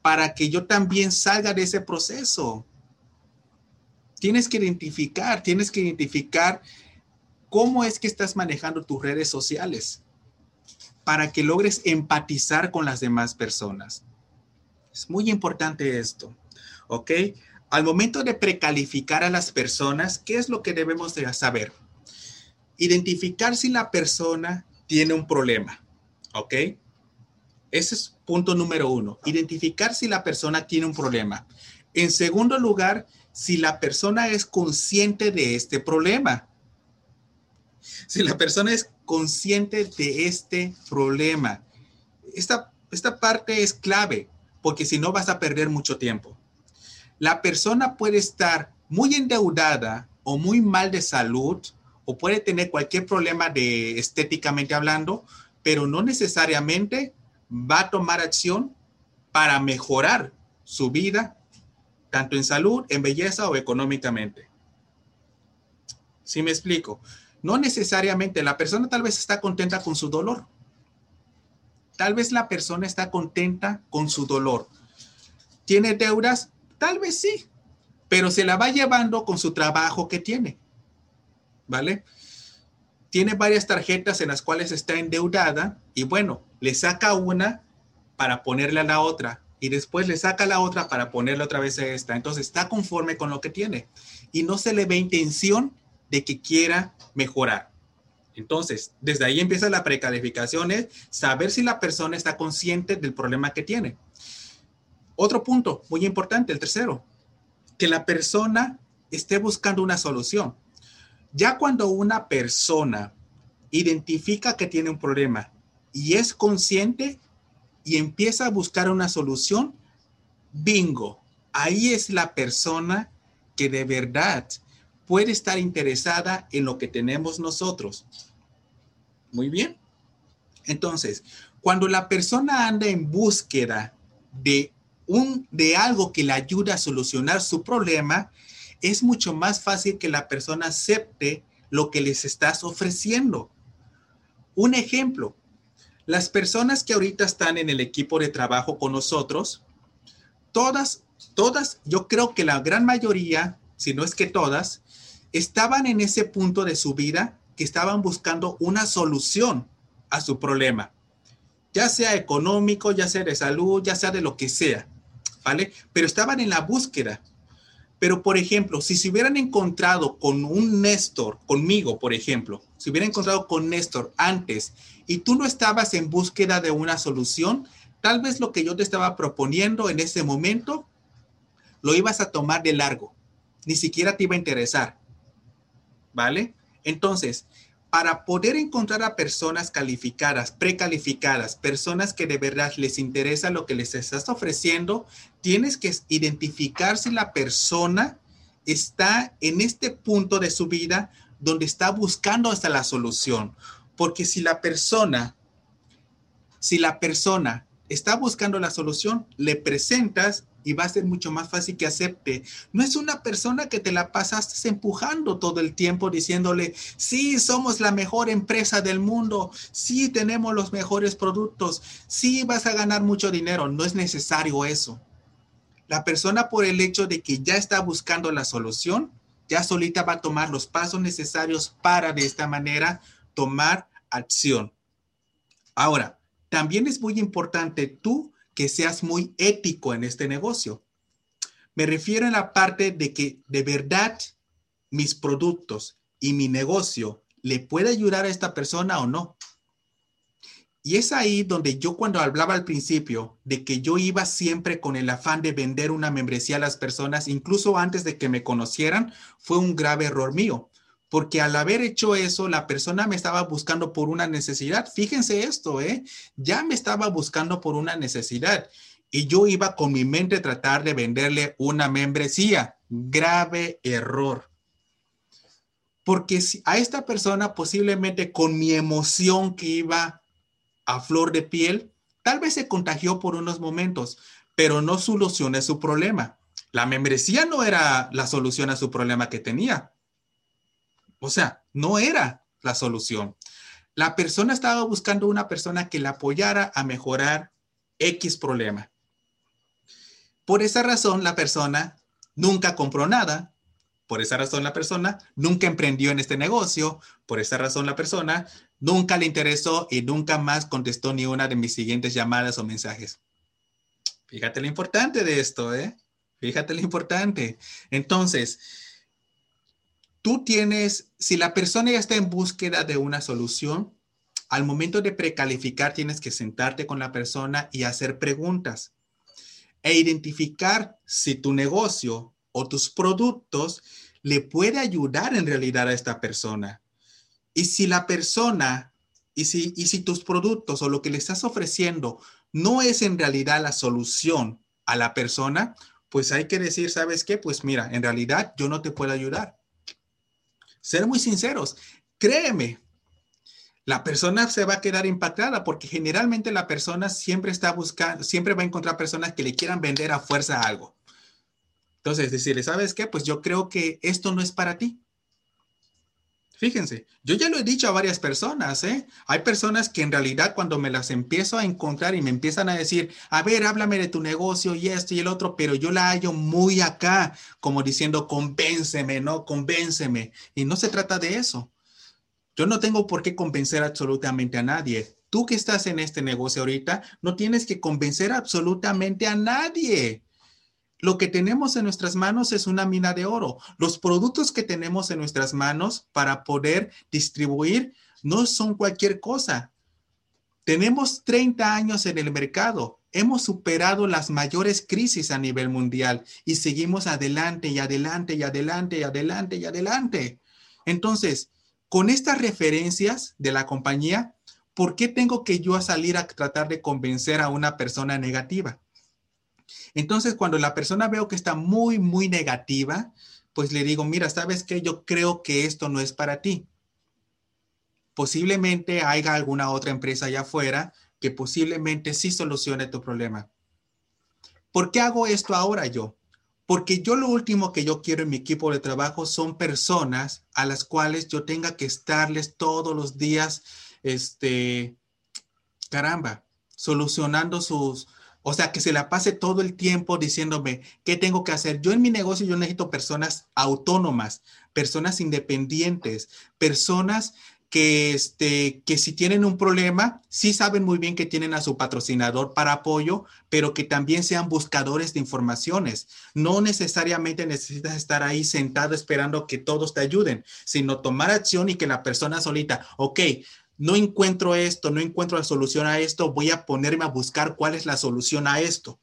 para que yo también salga de ese proceso. Tienes que identificar, tienes que identificar cómo es que estás manejando tus redes sociales para que logres empatizar con las demás personas. Es muy importante esto, ¿ok? Al momento de precalificar a las personas, ¿qué es lo que debemos de saber? Identificar si la persona tiene un problema, ¿ok? Ese es punto número uno. Identificar si la persona tiene un problema. En segundo lugar, si la persona es consciente de este problema. Si la persona es consciente de este problema. Esta, esta parte es clave porque si no vas a perder mucho tiempo la persona puede estar muy endeudada o muy mal de salud o puede tener cualquier problema de estéticamente hablando, pero no necesariamente va a tomar acción para mejorar su vida, tanto en salud, en belleza o económicamente. ¿Sí me explico? No necesariamente la persona tal vez está contenta con su dolor. Tal vez la persona está contenta con su dolor. ¿Tiene deudas? Tal vez sí, pero se la va llevando con su trabajo que tiene. ¿Vale? tiene varias tarjetas en las cuales está endeudada y bueno, le saca una para ponerle a la otra y después le saca la otra para ponerle otra vez a esta. Entonces está conforme con lo que tiene y no se le ve intención de que quiera mejorar. Entonces, desde ahí empieza la precalificación, es saber si la persona está consciente del problema que tiene. Otro punto muy importante, el tercero, que la persona esté buscando una solución. Ya cuando una persona identifica que tiene un problema y es consciente y empieza a buscar una solución, bingo, ahí es la persona que de verdad puede estar interesada en lo que tenemos nosotros. Muy bien. Entonces, cuando la persona anda en búsqueda de un de algo que le ayude a solucionar su problema, es mucho más fácil que la persona acepte lo que les estás ofreciendo. Un ejemplo, las personas que ahorita están en el equipo de trabajo con nosotros, todas, todas, yo creo que la gran mayoría, si no es que todas, estaban en ese punto de su vida que estaban buscando una solución a su problema, ya sea económico, ya sea de salud, ya sea de lo que sea, ¿vale? Pero estaban en la búsqueda. Pero, por ejemplo, si se hubieran encontrado con un Néstor, conmigo, por ejemplo, si hubieran encontrado con Néstor antes y tú no estabas en búsqueda de una solución, tal vez lo que yo te estaba proponiendo en ese momento lo ibas a tomar de largo, ni siquiera te iba a interesar. ¿vale? Entonces, para poder encontrar a personas calificadas, precalificadas, personas que de verdad les interesa lo que les estás ofreciendo, tienes que identificar si la persona está en este punto de su vida donde está buscando hasta la solución. Porque si la persona, si la persona está buscando la solución, le presentas y va a ser mucho más fácil que acepte. No es una persona que te la pasaste empujando todo el tiempo diciéndole, sí, somos la mejor empresa del mundo, sí, tenemos los mejores productos, sí, vas a ganar mucho dinero. No es necesario eso. La persona por el hecho de que ya está buscando la solución, ya solita va a tomar los pasos necesarios para de esta manera tomar acción. Ahora, también es muy importante tú que seas muy ético en este negocio. Me refiero a la parte de que de verdad mis productos y mi negocio le puede ayudar a esta persona o no. Y es ahí donde yo cuando hablaba al principio de que yo iba siempre con el afán de vender una membresía a las personas, incluso antes de que me conocieran, fue un grave error mío porque al haber hecho eso, la persona me estaba buscando por una necesidad. Fíjense esto, ¿eh? Ya me estaba buscando por una necesidad y yo iba con mi mente a tratar de venderle una membresía. Grave error. Porque a esta persona posiblemente con mi emoción que iba a flor de piel, tal vez se contagió por unos momentos, pero no solucioné su problema. La membresía no era la solución a su problema que tenía. O sea, no era la solución. La persona estaba buscando una persona que la apoyara a mejorar X problema. Por esa razón, la persona nunca compró nada. Por esa razón, la persona nunca emprendió en este negocio. Por esa razón, la persona nunca le interesó y nunca más contestó ni una de mis siguientes llamadas o mensajes. Fíjate lo importante de esto, ¿eh? Fíjate lo importante. Entonces, tú tienes, si la persona ya está en búsqueda de una solución, al momento de precalificar tienes que sentarte con la persona y hacer preguntas e identificar si tu negocio o tus productos le puede ayudar en realidad a esta persona. Y si la persona, y si, y si tus productos o lo que le estás ofreciendo no es en realidad la solución a la persona, pues hay que decir, ¿sabes qué? Pues mira, en realidad yo no te puedo ayudar ser muy sinceros, créeme, la persona se va a quedar impactada porque generalmente la persona siempre está buscando, siempre va a encontrar personas que le quieran vender a fuerza algo. Entonces, decirle, ¿sabes qué? Pues yo creo que esto no es para ti. Fíjense, yo ya lo he dicho a varias personas, ¿eh? Hay personas que en realidad cuando me las empiezo a encontrar y me empiezan a decir, a ver, háblame de tu negocio y esto y el otro, pero yo la hallo muy acá, como diciendo, convénceme, ¿no? Convénceme. Y no se trata de eso. Yo no tengo por qué convencer absolutamente a nadie. Tú que estás en este negocio ahorita, no tienes que convencer absolutamente a nadie. Lo que tenemos en nuestras manos es una mina de oro. Los productos que tenemos en nuestras manos para poder distribuir no son cualquier cosa. Tenemos 30 años en el mercado. Hemos superado las mayores crisis a nivel mundial y seguimos adelante y adelante y adelante y adelante y adelante. Entonces, con estas referencias de la compañía, ¿por qué tengo que yo salir a tratar de convencer a una persona negativa? Entonces, cuando la persona veo que está muy, muy negativa, pues le digo, mira, ¿sabes qué? Yo creo que esto no es para ti. Posiblemente haya alguna otra empresa allá afuera que posiblemente sí solucione tu problema. ¿Por qué hago esto ahora yo? Porque yo lo último que yo quiero en mi equipo de trabajo son personas a las cuales yo tenga que estarles todos los días, este, caramba, solucionando sus, o sea, que se la pase todo el tiempo diciéndome qué tengo que hacer. Yo en mi negocio yo necesito personas autónomas, personas independientes, personas que, este, que si tienen un problema, sí saben muy bien que tienen a su patrocinador para apoyo, pero que también sean buscadores de informaciones. No necesariamente necesitas estar ahí sentado esperando que todos te ayuden, sino tomar acción y que la persona solita, ok, no encuentro esto, no encuentro la solución a esto, voy a ponerme a buscar cuál es la solución a esto.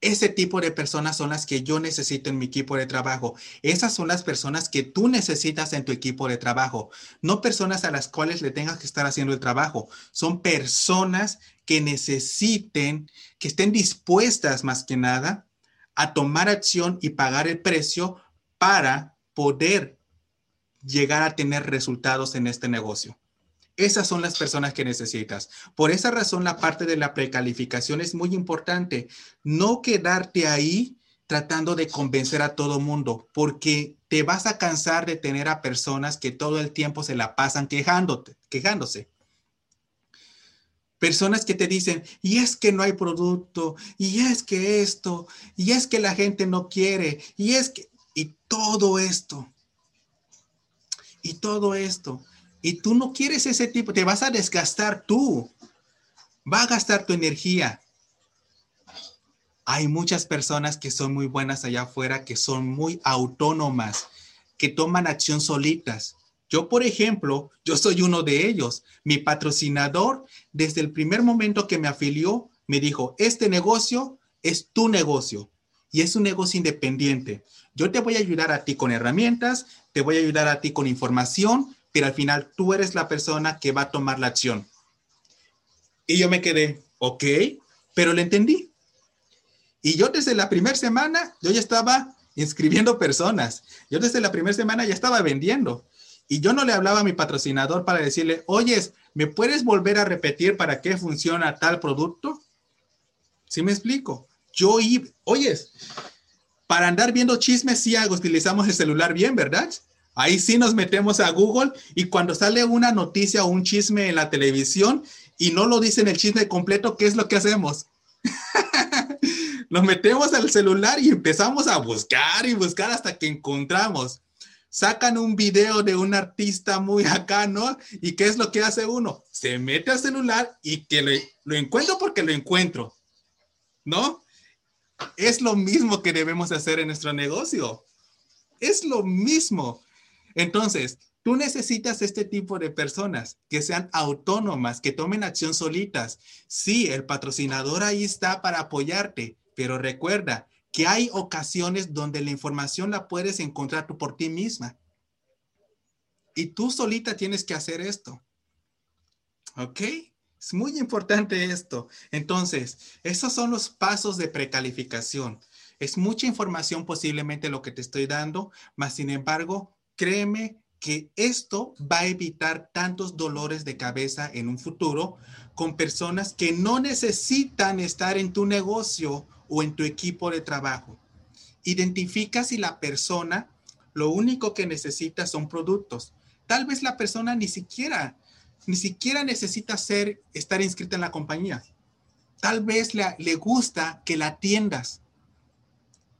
Ese tipo de personas son las que yo necesito en mi equipo de trabajo. Esas son las personas que tú necesitas en tu equipo de trabajo. No personas a las cuales le tengas que estar haciendo el trabajo. Son personas que necesiten, que estén dispuestas más que nada a tomar acción y pagar el precio para poder llegar a tener resultados en este negocio. Esas son las personas que necesitas. Por esa razón, la parte de la precalificación es muy importante. No quedarte ahí tratando de convencer a todo mundo, porque te vas a cansar de tener a personas que todo el tiempo se la pasan quejándote, quejándose. Personas que te dicen, y es que no hay producto, y es que esto, y es que la gente no quiere, y es que, y todo esto, y todo esto. Y tú no quieres ese tipo, te vas a desgastar tú. Va a gastar tu energía. Hay muchas personas que son muy buenas allá afuera, que son muy autónomas, que toman acción solitas. Yo, por ejemplo, yo soy uno de ellos. Mi patrocinador, desde el primer momento que me afilió, me dijo, este negocio es tu negocio y es un negocio independiente. Yo te voy a ayudar a ti con herramientas, te voy a ayudar a ti con información, pero al final tú eres la persona que va a tomar la acción. Y yo me quedé, ok, pero lo entendí. Y yo desde la primera semana, yo ya estaba inscribiendo personas. Yo desde la primera semana ya estaba vendiendo. Y yo no le hablaba a mi patrocinador para decirle, oyes, ¿me puedes volver a repetir para qué funciona tal producto? ¿Sí me explico? Yo iba, oyes, para andar viendo chismes sí utilizamos el celular bien, ¿verdad? Ahí sí nos metemos a Google y cuando sale una noticia o un chisme en la televisión y no lo dicen el chisme completo, ¿qué es lo que hacemos? nos metemos al celular y empezamos a buscar y buscar hasta que encontramos. Sacan un video de un artista muy acá, ¿no? ¿Y qué es lo que hace uno? Se mete al celular y que lo encuentro porque lo encuentro, ¿no? Es lo mismo que debemos hacer en nuestro negocio. Es lo mismo. Entonces, tú necesitas este tipo de personas que sean autónomas, que tomen acción solitas. Sí, el patrocinador ahí está para apoyarte, pero recuerda que hay ocasiones donde la información la puedes encontrar tú por ti misma. Y tú solita tienes que hacer esto. ¿Ok? Es muy importante esto. Entonces, esos son los pasos de precalificación. Es mucha información posiblemente lo que te estoy dando, mas sin embargo, créeme que esto va a evitar tantos dolores de cabeza en un futuro con personas que no necesitan estar en tu negocio o en tu equipo de trabajo. Identifica si la persona lo único que necesita son productos. Tal vez la persona ni siquiera ni siquiera necesita ser estar inscrita en la compañía. Tal vez le, le gusta que la atiendas.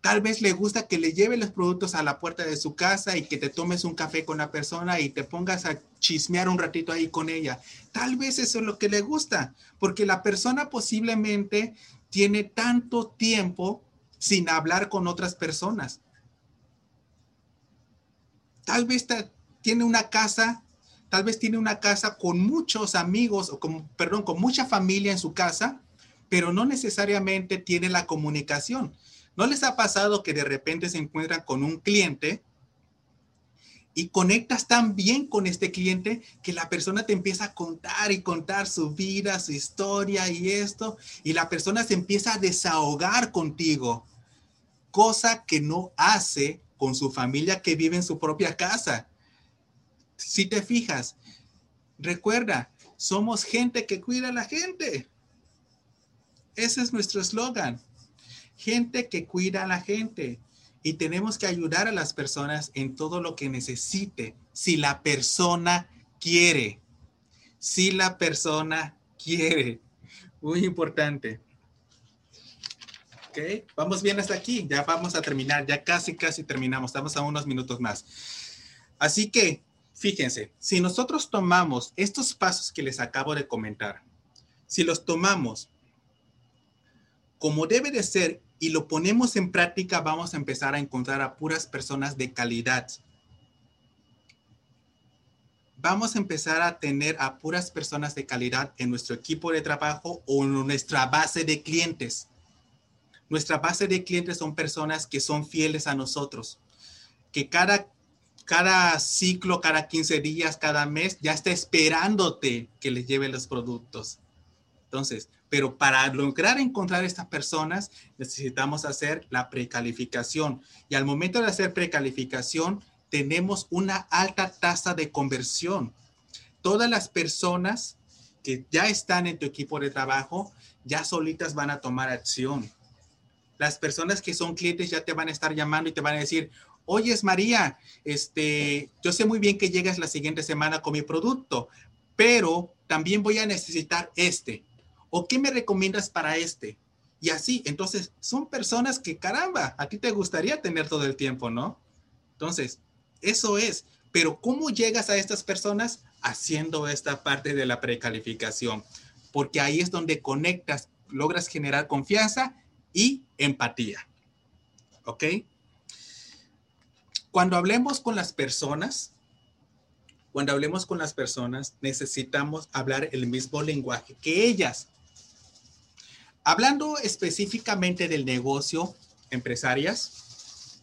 Tal vez le gusta que le lleve los productos a la puerta de su casa y que te tomes un café con la persona y te pongas a chismear un ratito ahí con ella. Tal vez eso es lo que le gusta, porque la persona posiblemente tiene tanto tiempo sin hablar con otras personas. Tal vez tiene una casa, tal vez tiene una casa con muchos amigos o con, perdón, con mucha familia en su casa, pero no necesariamente tiene la comunicación. ¿No les ha pasado que de repente se encuentran con un cliente y conectas tan bien con este cliente que la persona te empieza a contar y contar su vida, su historia y esto, y la persona se empieza a desahogar contigo, cosa que no hace con su familia que vive en su propia casa. Si te fijas, recuerda, somos gente que cuida a la gente. Ese es nuestro eslogan gente que cuida a la gente y tenemos que ayudar a las personas en todo lo que necesite, si la persona quiere, si la persona quiere. Muy importante. Ok, vamos bien hasta aquí, ya vamos a terminar, ya casi, casi terminamos, estamos a unos minutos más. Así que, fíjense, si nosotros tomamos estos pasos que les acabo de comentar, si los tomamos como debe de ser y lo ponemos en práctica, vamos a empezar a encontrar a puras personas de calidad. Vamos a empezar a tener a puras personas de calidad en nuestro equipo de trabajo o en nuestra base de clientes. Nuestra base de clientes son personas que son fieles a nosotros, que cada, cada ciclo, cada 15 días, cada mes, ya está esperándote que les lleve los productos. Entonces, pero para lograr encontrar estas personas, necesitamos hacer la precalificación. Y al momento de hacer precalificación, tenemos una alta tasa de conversión. Todas las personas que ya están en tu equipo de trabajo, ya solitas van a tomar acción. Las personas que son clientes ya te van a estar llamando y te van a decir, oyes María, este, yo sé muy bien que llegas la siguiente semana con mi producto, pero también voy a necesitar este ¿O qué me recomiendas para este? Y así, entonces, son personas que, caramba, a ti te gustaría tener todo el tiempo, ¿no? Entonces, eso es. Pero ¿cómo llegas a estas personas? Haciendo esta parte de la precalificación, porque ahí es donde conectas, logras generar confianza y empatía. ¿Ok? Cuando hablemos con las personas, cuando hablemos con las personas, necesitamos hablar el mismo lenguaje que ellas. Hablando específicamente del negocio, empresarias,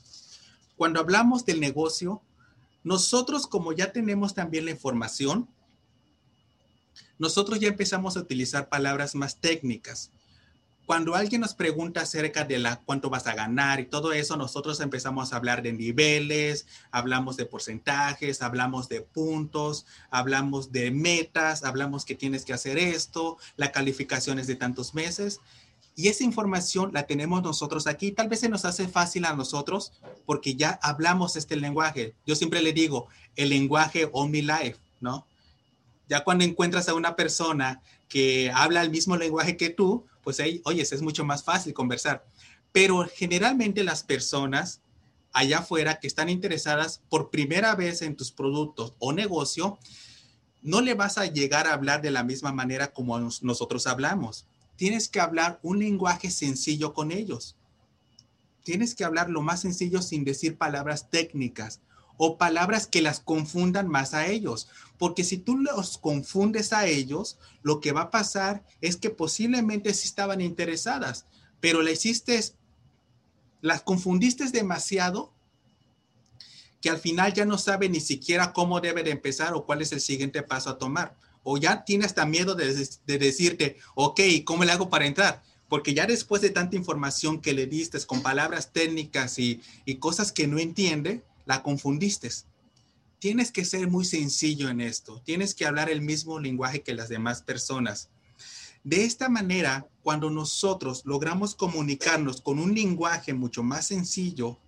cuando hablamos del negocio, nosotros como ya tenemos también la información, nosotros ya empezamos a utilizar palabras más técnicas cuando alguien nos pregunta acerca de la cuánto vas a ganar y todo eso, nosotros empezamos a hablar de niveles, hablamos de porcentajes, hablamos de puntos, hablamos de metas, hablamos que tienes que hacer esto, la calificación es de tantos meses. Y esa información la tenemos nosotros aquí. Tal vez se nos hace fácil a nosotros porque ya hablamos este lenguaje. Yo siempre le digo el lenguaje OmniLife, ¿no? Ya cuando encuentras a una persona que habla el mismo lenguaje que tú, pues ahí, oye, es mucho más fácil conversar. Pero generalmente las personas allá afuera que están interesadas por primera vez en tus productos o negocio, no le vas a llegar a hablar de la misma manera como nosotros hablamos. Tienes que hablar un lenguaje sencillo con ellos. Tienes que hablar lo más sencillo sin decir palabras técnicas o palabras que las confundan más a ellos. Porque si tú los confundes a ellos, lo que va a pasar es que posiblemente sí estaban interesadas, pero le hiciste, las confundiste demasiado que al final ya no sabe ni siquiera cómo debe de empezar o cuál es el siguiente paso a tomar. O ya tiene hasta miedo de, decirte, ok, ¿cómo le hago para entrar? Porque ya después de tanta información que le diste con palabras técnicas y cosas que no entiende, la confundiste. Tienes que ser muy sencillo en esto. Tienes que hablar el mismo lenguaje que las demás personas. De esta manera, cuando nosotros logramos comunicarnos con un lenguaje mucho más sencillo,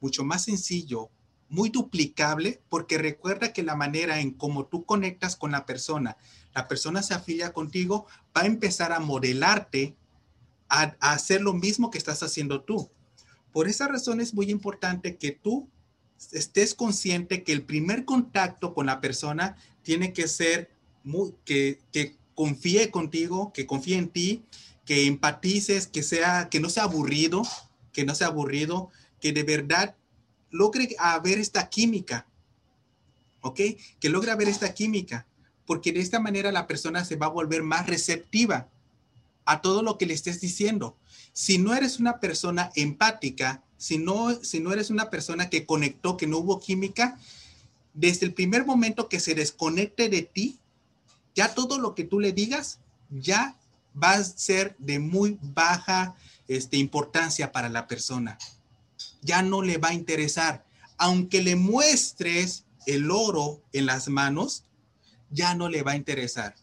mucho más sencillo, muy duplicable, porque recuerda que la manera en cómo tú conectas con la persona, la persona se afilia contigo, va a empezar a modelarte a, a hacer lo mismo que estás haciendo tú. Por esa razón es muy importante que tú estés consciente que el primer contacto con la persona tiene que ser muy, que, que confíe contigo, que confíe en ti, que empatices, que sea, que no sea aburrido, que no sea aburrido, que de verdad logre haber esta química, ¿ok? Que logre haber esta química, porque de esta manera la persona se va a volver más receptiva a todo lo que le estés diciendo. Si no eres una persona empática, si no, si no eres una persona que conectó, que no hubo química, desde el primer momento que se desconecte de ti, ya todo lo que tú le digas ya va a ser de muy baja este, importancia para la persona. Ya no le va a interesar. Aunque le muestres el oro en las manos, ya no le va a interesar.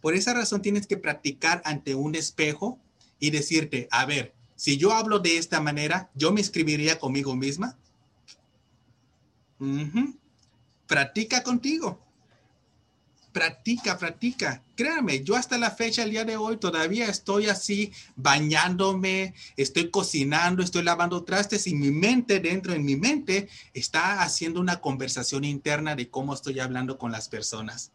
Por esa razón tienes que practicar ante un espejo y decirte, a ver, si yo hablo de esta manera, yo me escribiría conmigo misma. Practica contigo. Practica, practica. Créame, yo hasta la fecha, el día de hoy, todavía estoy así bañándome, estoy cocinando, estoy lavando trastes y mi mente, dentro de mi mente, está haciendo una conversación interna de cómo estoy hablando con las personas.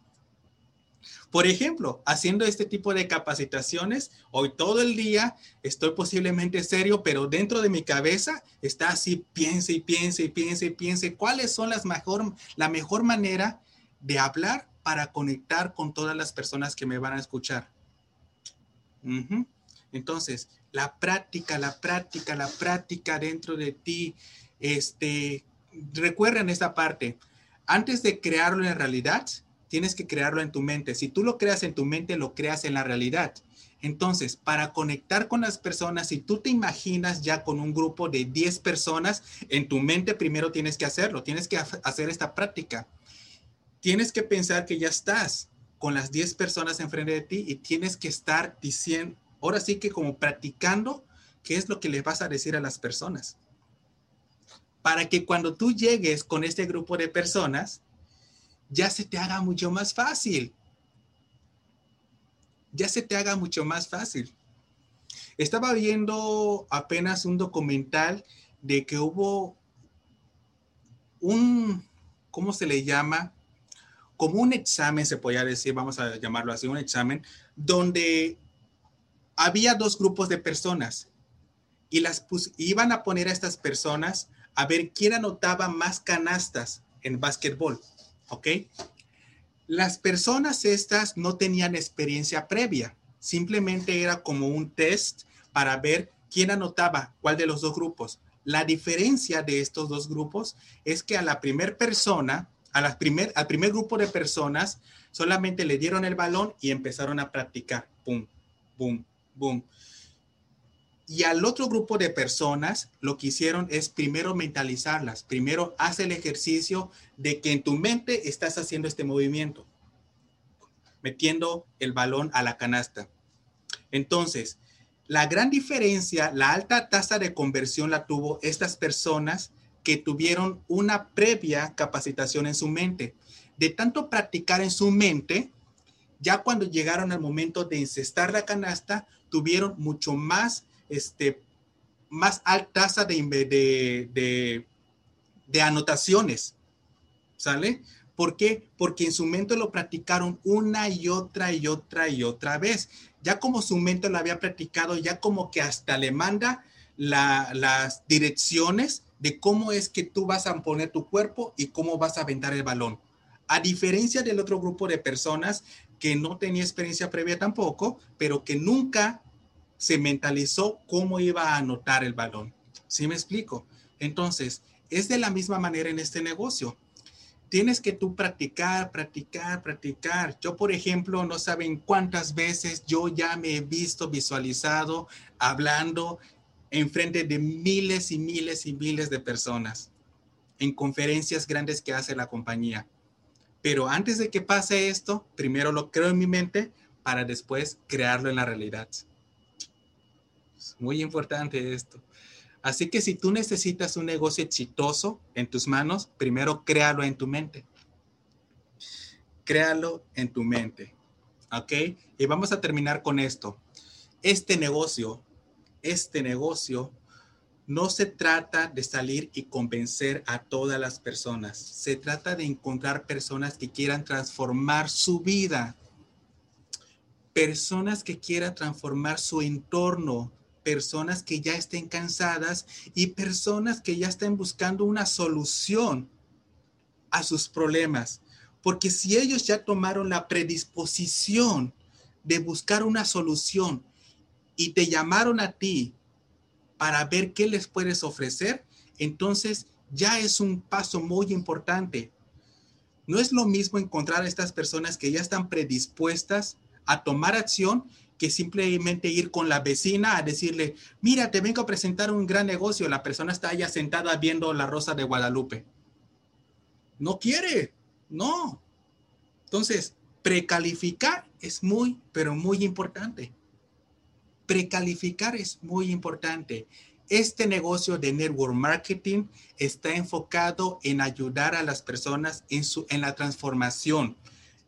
Por ejemplo, haciendo este tipo de capacitaciones, hoy todo el día estoy posiblemente serio, pero dentro de mi cabeza está así, piense y piense y piense y piense cuáles son las mejor, la mejor manera de hablar para conectar con todas las personas que me van a escuchar. Entonces, la práctica, la práctica, la práctica dentro de ti, este, recuerden esta parte, antes de crearlo en realidad, tienes que crearlo en tu mente. Si tú lo creas en tu mente, lo creas en la realidad. Entonces, para conectar con las personas, si tú te imaginas ya con un grupo de 10 personas, en tu mente primero tienes que hacerlo, tienes que hacer esta práctica. Tienes que pensar que ya estás con las 10 personas enfrente de ti y tienes que estar diciendo, ahora sí que como practicando qué es lo que le vas a decir a las personas. Para que cuando tú llegues con este grupo de personas, ya se te haga mucho más fácil. Ya se te haga mucho más fácil. Estaba viendo apenas un documental de que hubo un, ¿cómo se le llama? Como un examen, se podría decir, vamos a llamarlo así, un examen, donde había dos grupos de personas y las iban a poner a estas personas a ver quién anotaba más canastas en básquetbol. ¿Ok? Las personas estas no tenían experiencia previa, simplemente era como un test para ver quién anotaba cuál de los dos grupos. La diferencia de estos dos grupos es que a la primera persona, a la primer, al primer grupo de personas, solamente le dieron el balón y empezaron a practicar. Pum, boom, boom. Y al otro grupo de personas, lo que hicieron es primero mentalizarlas. Primero haz el ejercicio de que en tu mente estás haciendo este movimiento, metiendo el balón a la canasta. Entonces, la gran diferencia, la alta tasa de conversión la tuvo estas personas que tuvieron una previa capacitación en su mente. De tanto practicar en su mente, ya cuando llegaron al momento de incestar la canasta, tuvieron mucho más este, más alta tasa de, de, de, anotaciones. ¿Sale? ¿Por qué? Porque en su mente lo practicaron una y otra y otra y otra vez. Ya como su mente lo había practicado, ya como que hasta le manda las direcciones de cómo es que tú vas a poner tu cuerpo y cómo vas a aventar el balón. A diferencia del otro grupo de personas que no tenía experiencia previa tampoco, pero que nunca se mentalizó cómo iba a anotar el balón. ¿Sí me explico? Entonces, es de la misma manera en este negocio. Tienes que tú practicar, practicar, practicar. Yo, por ejemplo, no saben cuántas veces yo ya me he visto visualizado hablando en frente de miles y miles y miles de personas en conferencias grandes que hace la compañía. Pero antes de que pase esto, primero lo creo en mi mente para después crearlo en la realidad. Muy importante esto. Así que si tú necesitas un negocio exitoso en tus manos, primero créalo en tu mente. Créalo en tu mente. ¿Ok? Y vamos a terminar con esto. Este negocio, este negocio no se trata de salir y convencer a todas las personas. Se trata de encontrar personas que quieran transformar su vida, personas que quieran transformar su entorno, personas que ya estén cansadas y personas que ya estén buscando una solución a sus problemas. Porque si ellos ya tomaron la predisposición de buscar una solución y te llamaron a ti para ver qué les puedes ofrecer, entonces ya es un paso muy importante. No es lo mismo encontrar a estas personas que ya están predispuestas a tomar acción que simplemente ir con la vecina a decirle, mira, te vengo a presentar un gran negocio. La persona está allá sentada viendo la rosa de Guadalupe. No quiere, no. Entonces, precalificar es muy, pero muy importante. Precalificar es muy importante. Este negocio de network marketing está enfocado en ayudar a las personas en, su, en la transformación,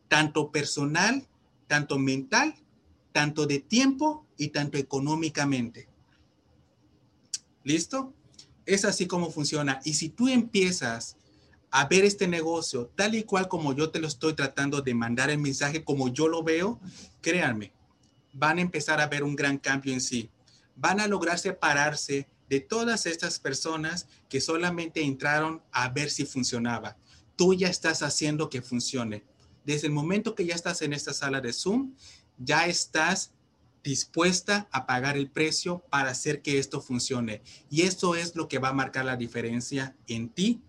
tanto personal, tanto mental, tanto de tiempo y tanto económicamente. ¿Listo? Es así como funciona. Y si tú empiezas a ver este negocio tal y cual como yo te lo estoy tratando de mandar el mensaje, como yo lo veo, créanme, van a empezar a ver un gran cambio en sí. Van a lograr separarse de todas estas personas que solamente entraron a ver si funcionaba. Tú ya estás haciendo que funcione. Desde el momento que ya estás en esta sala de Zoom, ya estás dispuesta a pagar el precio para hacer que esto funcione. Y eso es lo que va a marcar la diferencia en ti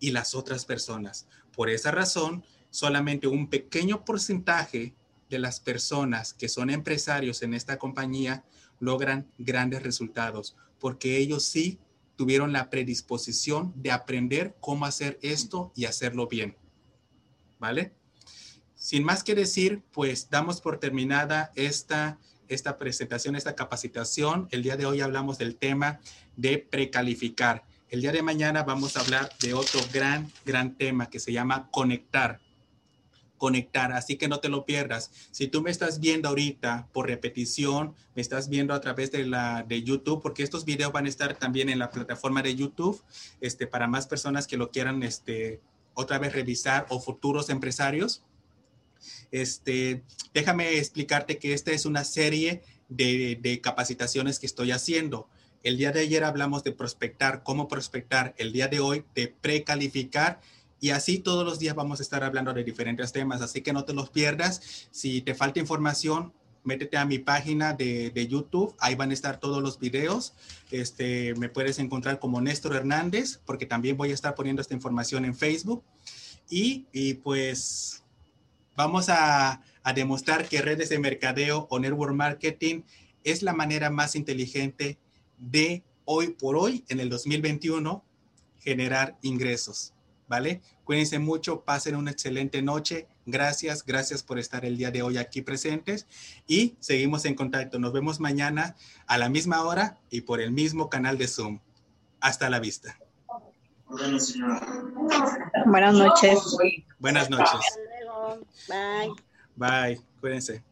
y las otras personas. Por esa razón, solamente un pequeño porcentaje de las personas que son empresarios en esta compañía logran grandes resultados, porque ellos sí tuvieron la predisposición de aprender cómo hacer esto y hacerlo bien. ¿Vale? Sin más que decir, pues damos por terminada esta, esta presentación, esta capacitación. El día de hoy hablamos del tema de precalificar. El día de mañana vamos a hablar de otro gran, gran tema que se llama conectar conectar, así que no te lo pierdas. Si tú me estás viendo ahorita por repetición, me estás viendo a través de la de YouTube, porque estos videos van a estar también en la plataforma de YouTube, este para más personas que lo quieran este otra vez revisar o futuros empresarios. Este, déjame explicarte que esta es una serie de, de capacitaciones que estoy haciendo. El día de ayer hablamos de prospectar, cómo prospectar. El día de hoy de precalificar y así todos los días vamos a estar hablando de diferentes temas, así que no te los pierdas. Si te falta información, métete a mi página de, de, YouTube, ahí van a estar todos los videos. Este, me puedes encontrar como Néstor Hernández, porque también voy a estar poniendo esta información en Facebook. Y, y pues vamos a, a, demostrar que redes de mercadeo o network marketing es la manera más inteligente de hoy por hoy, en el 2021, generar ingresos. ¿vale? Cuídense mucho, pasen una excelente noche. Gracias, gracias por estar el día de hoy aquí presentes y seguimos en contacto. Nos vemos mañana a la misma hora y por el mismo canal de Zoom. Hasta la vista. Buenas noches. Buenas noches. Bye. Bye. Cuídense.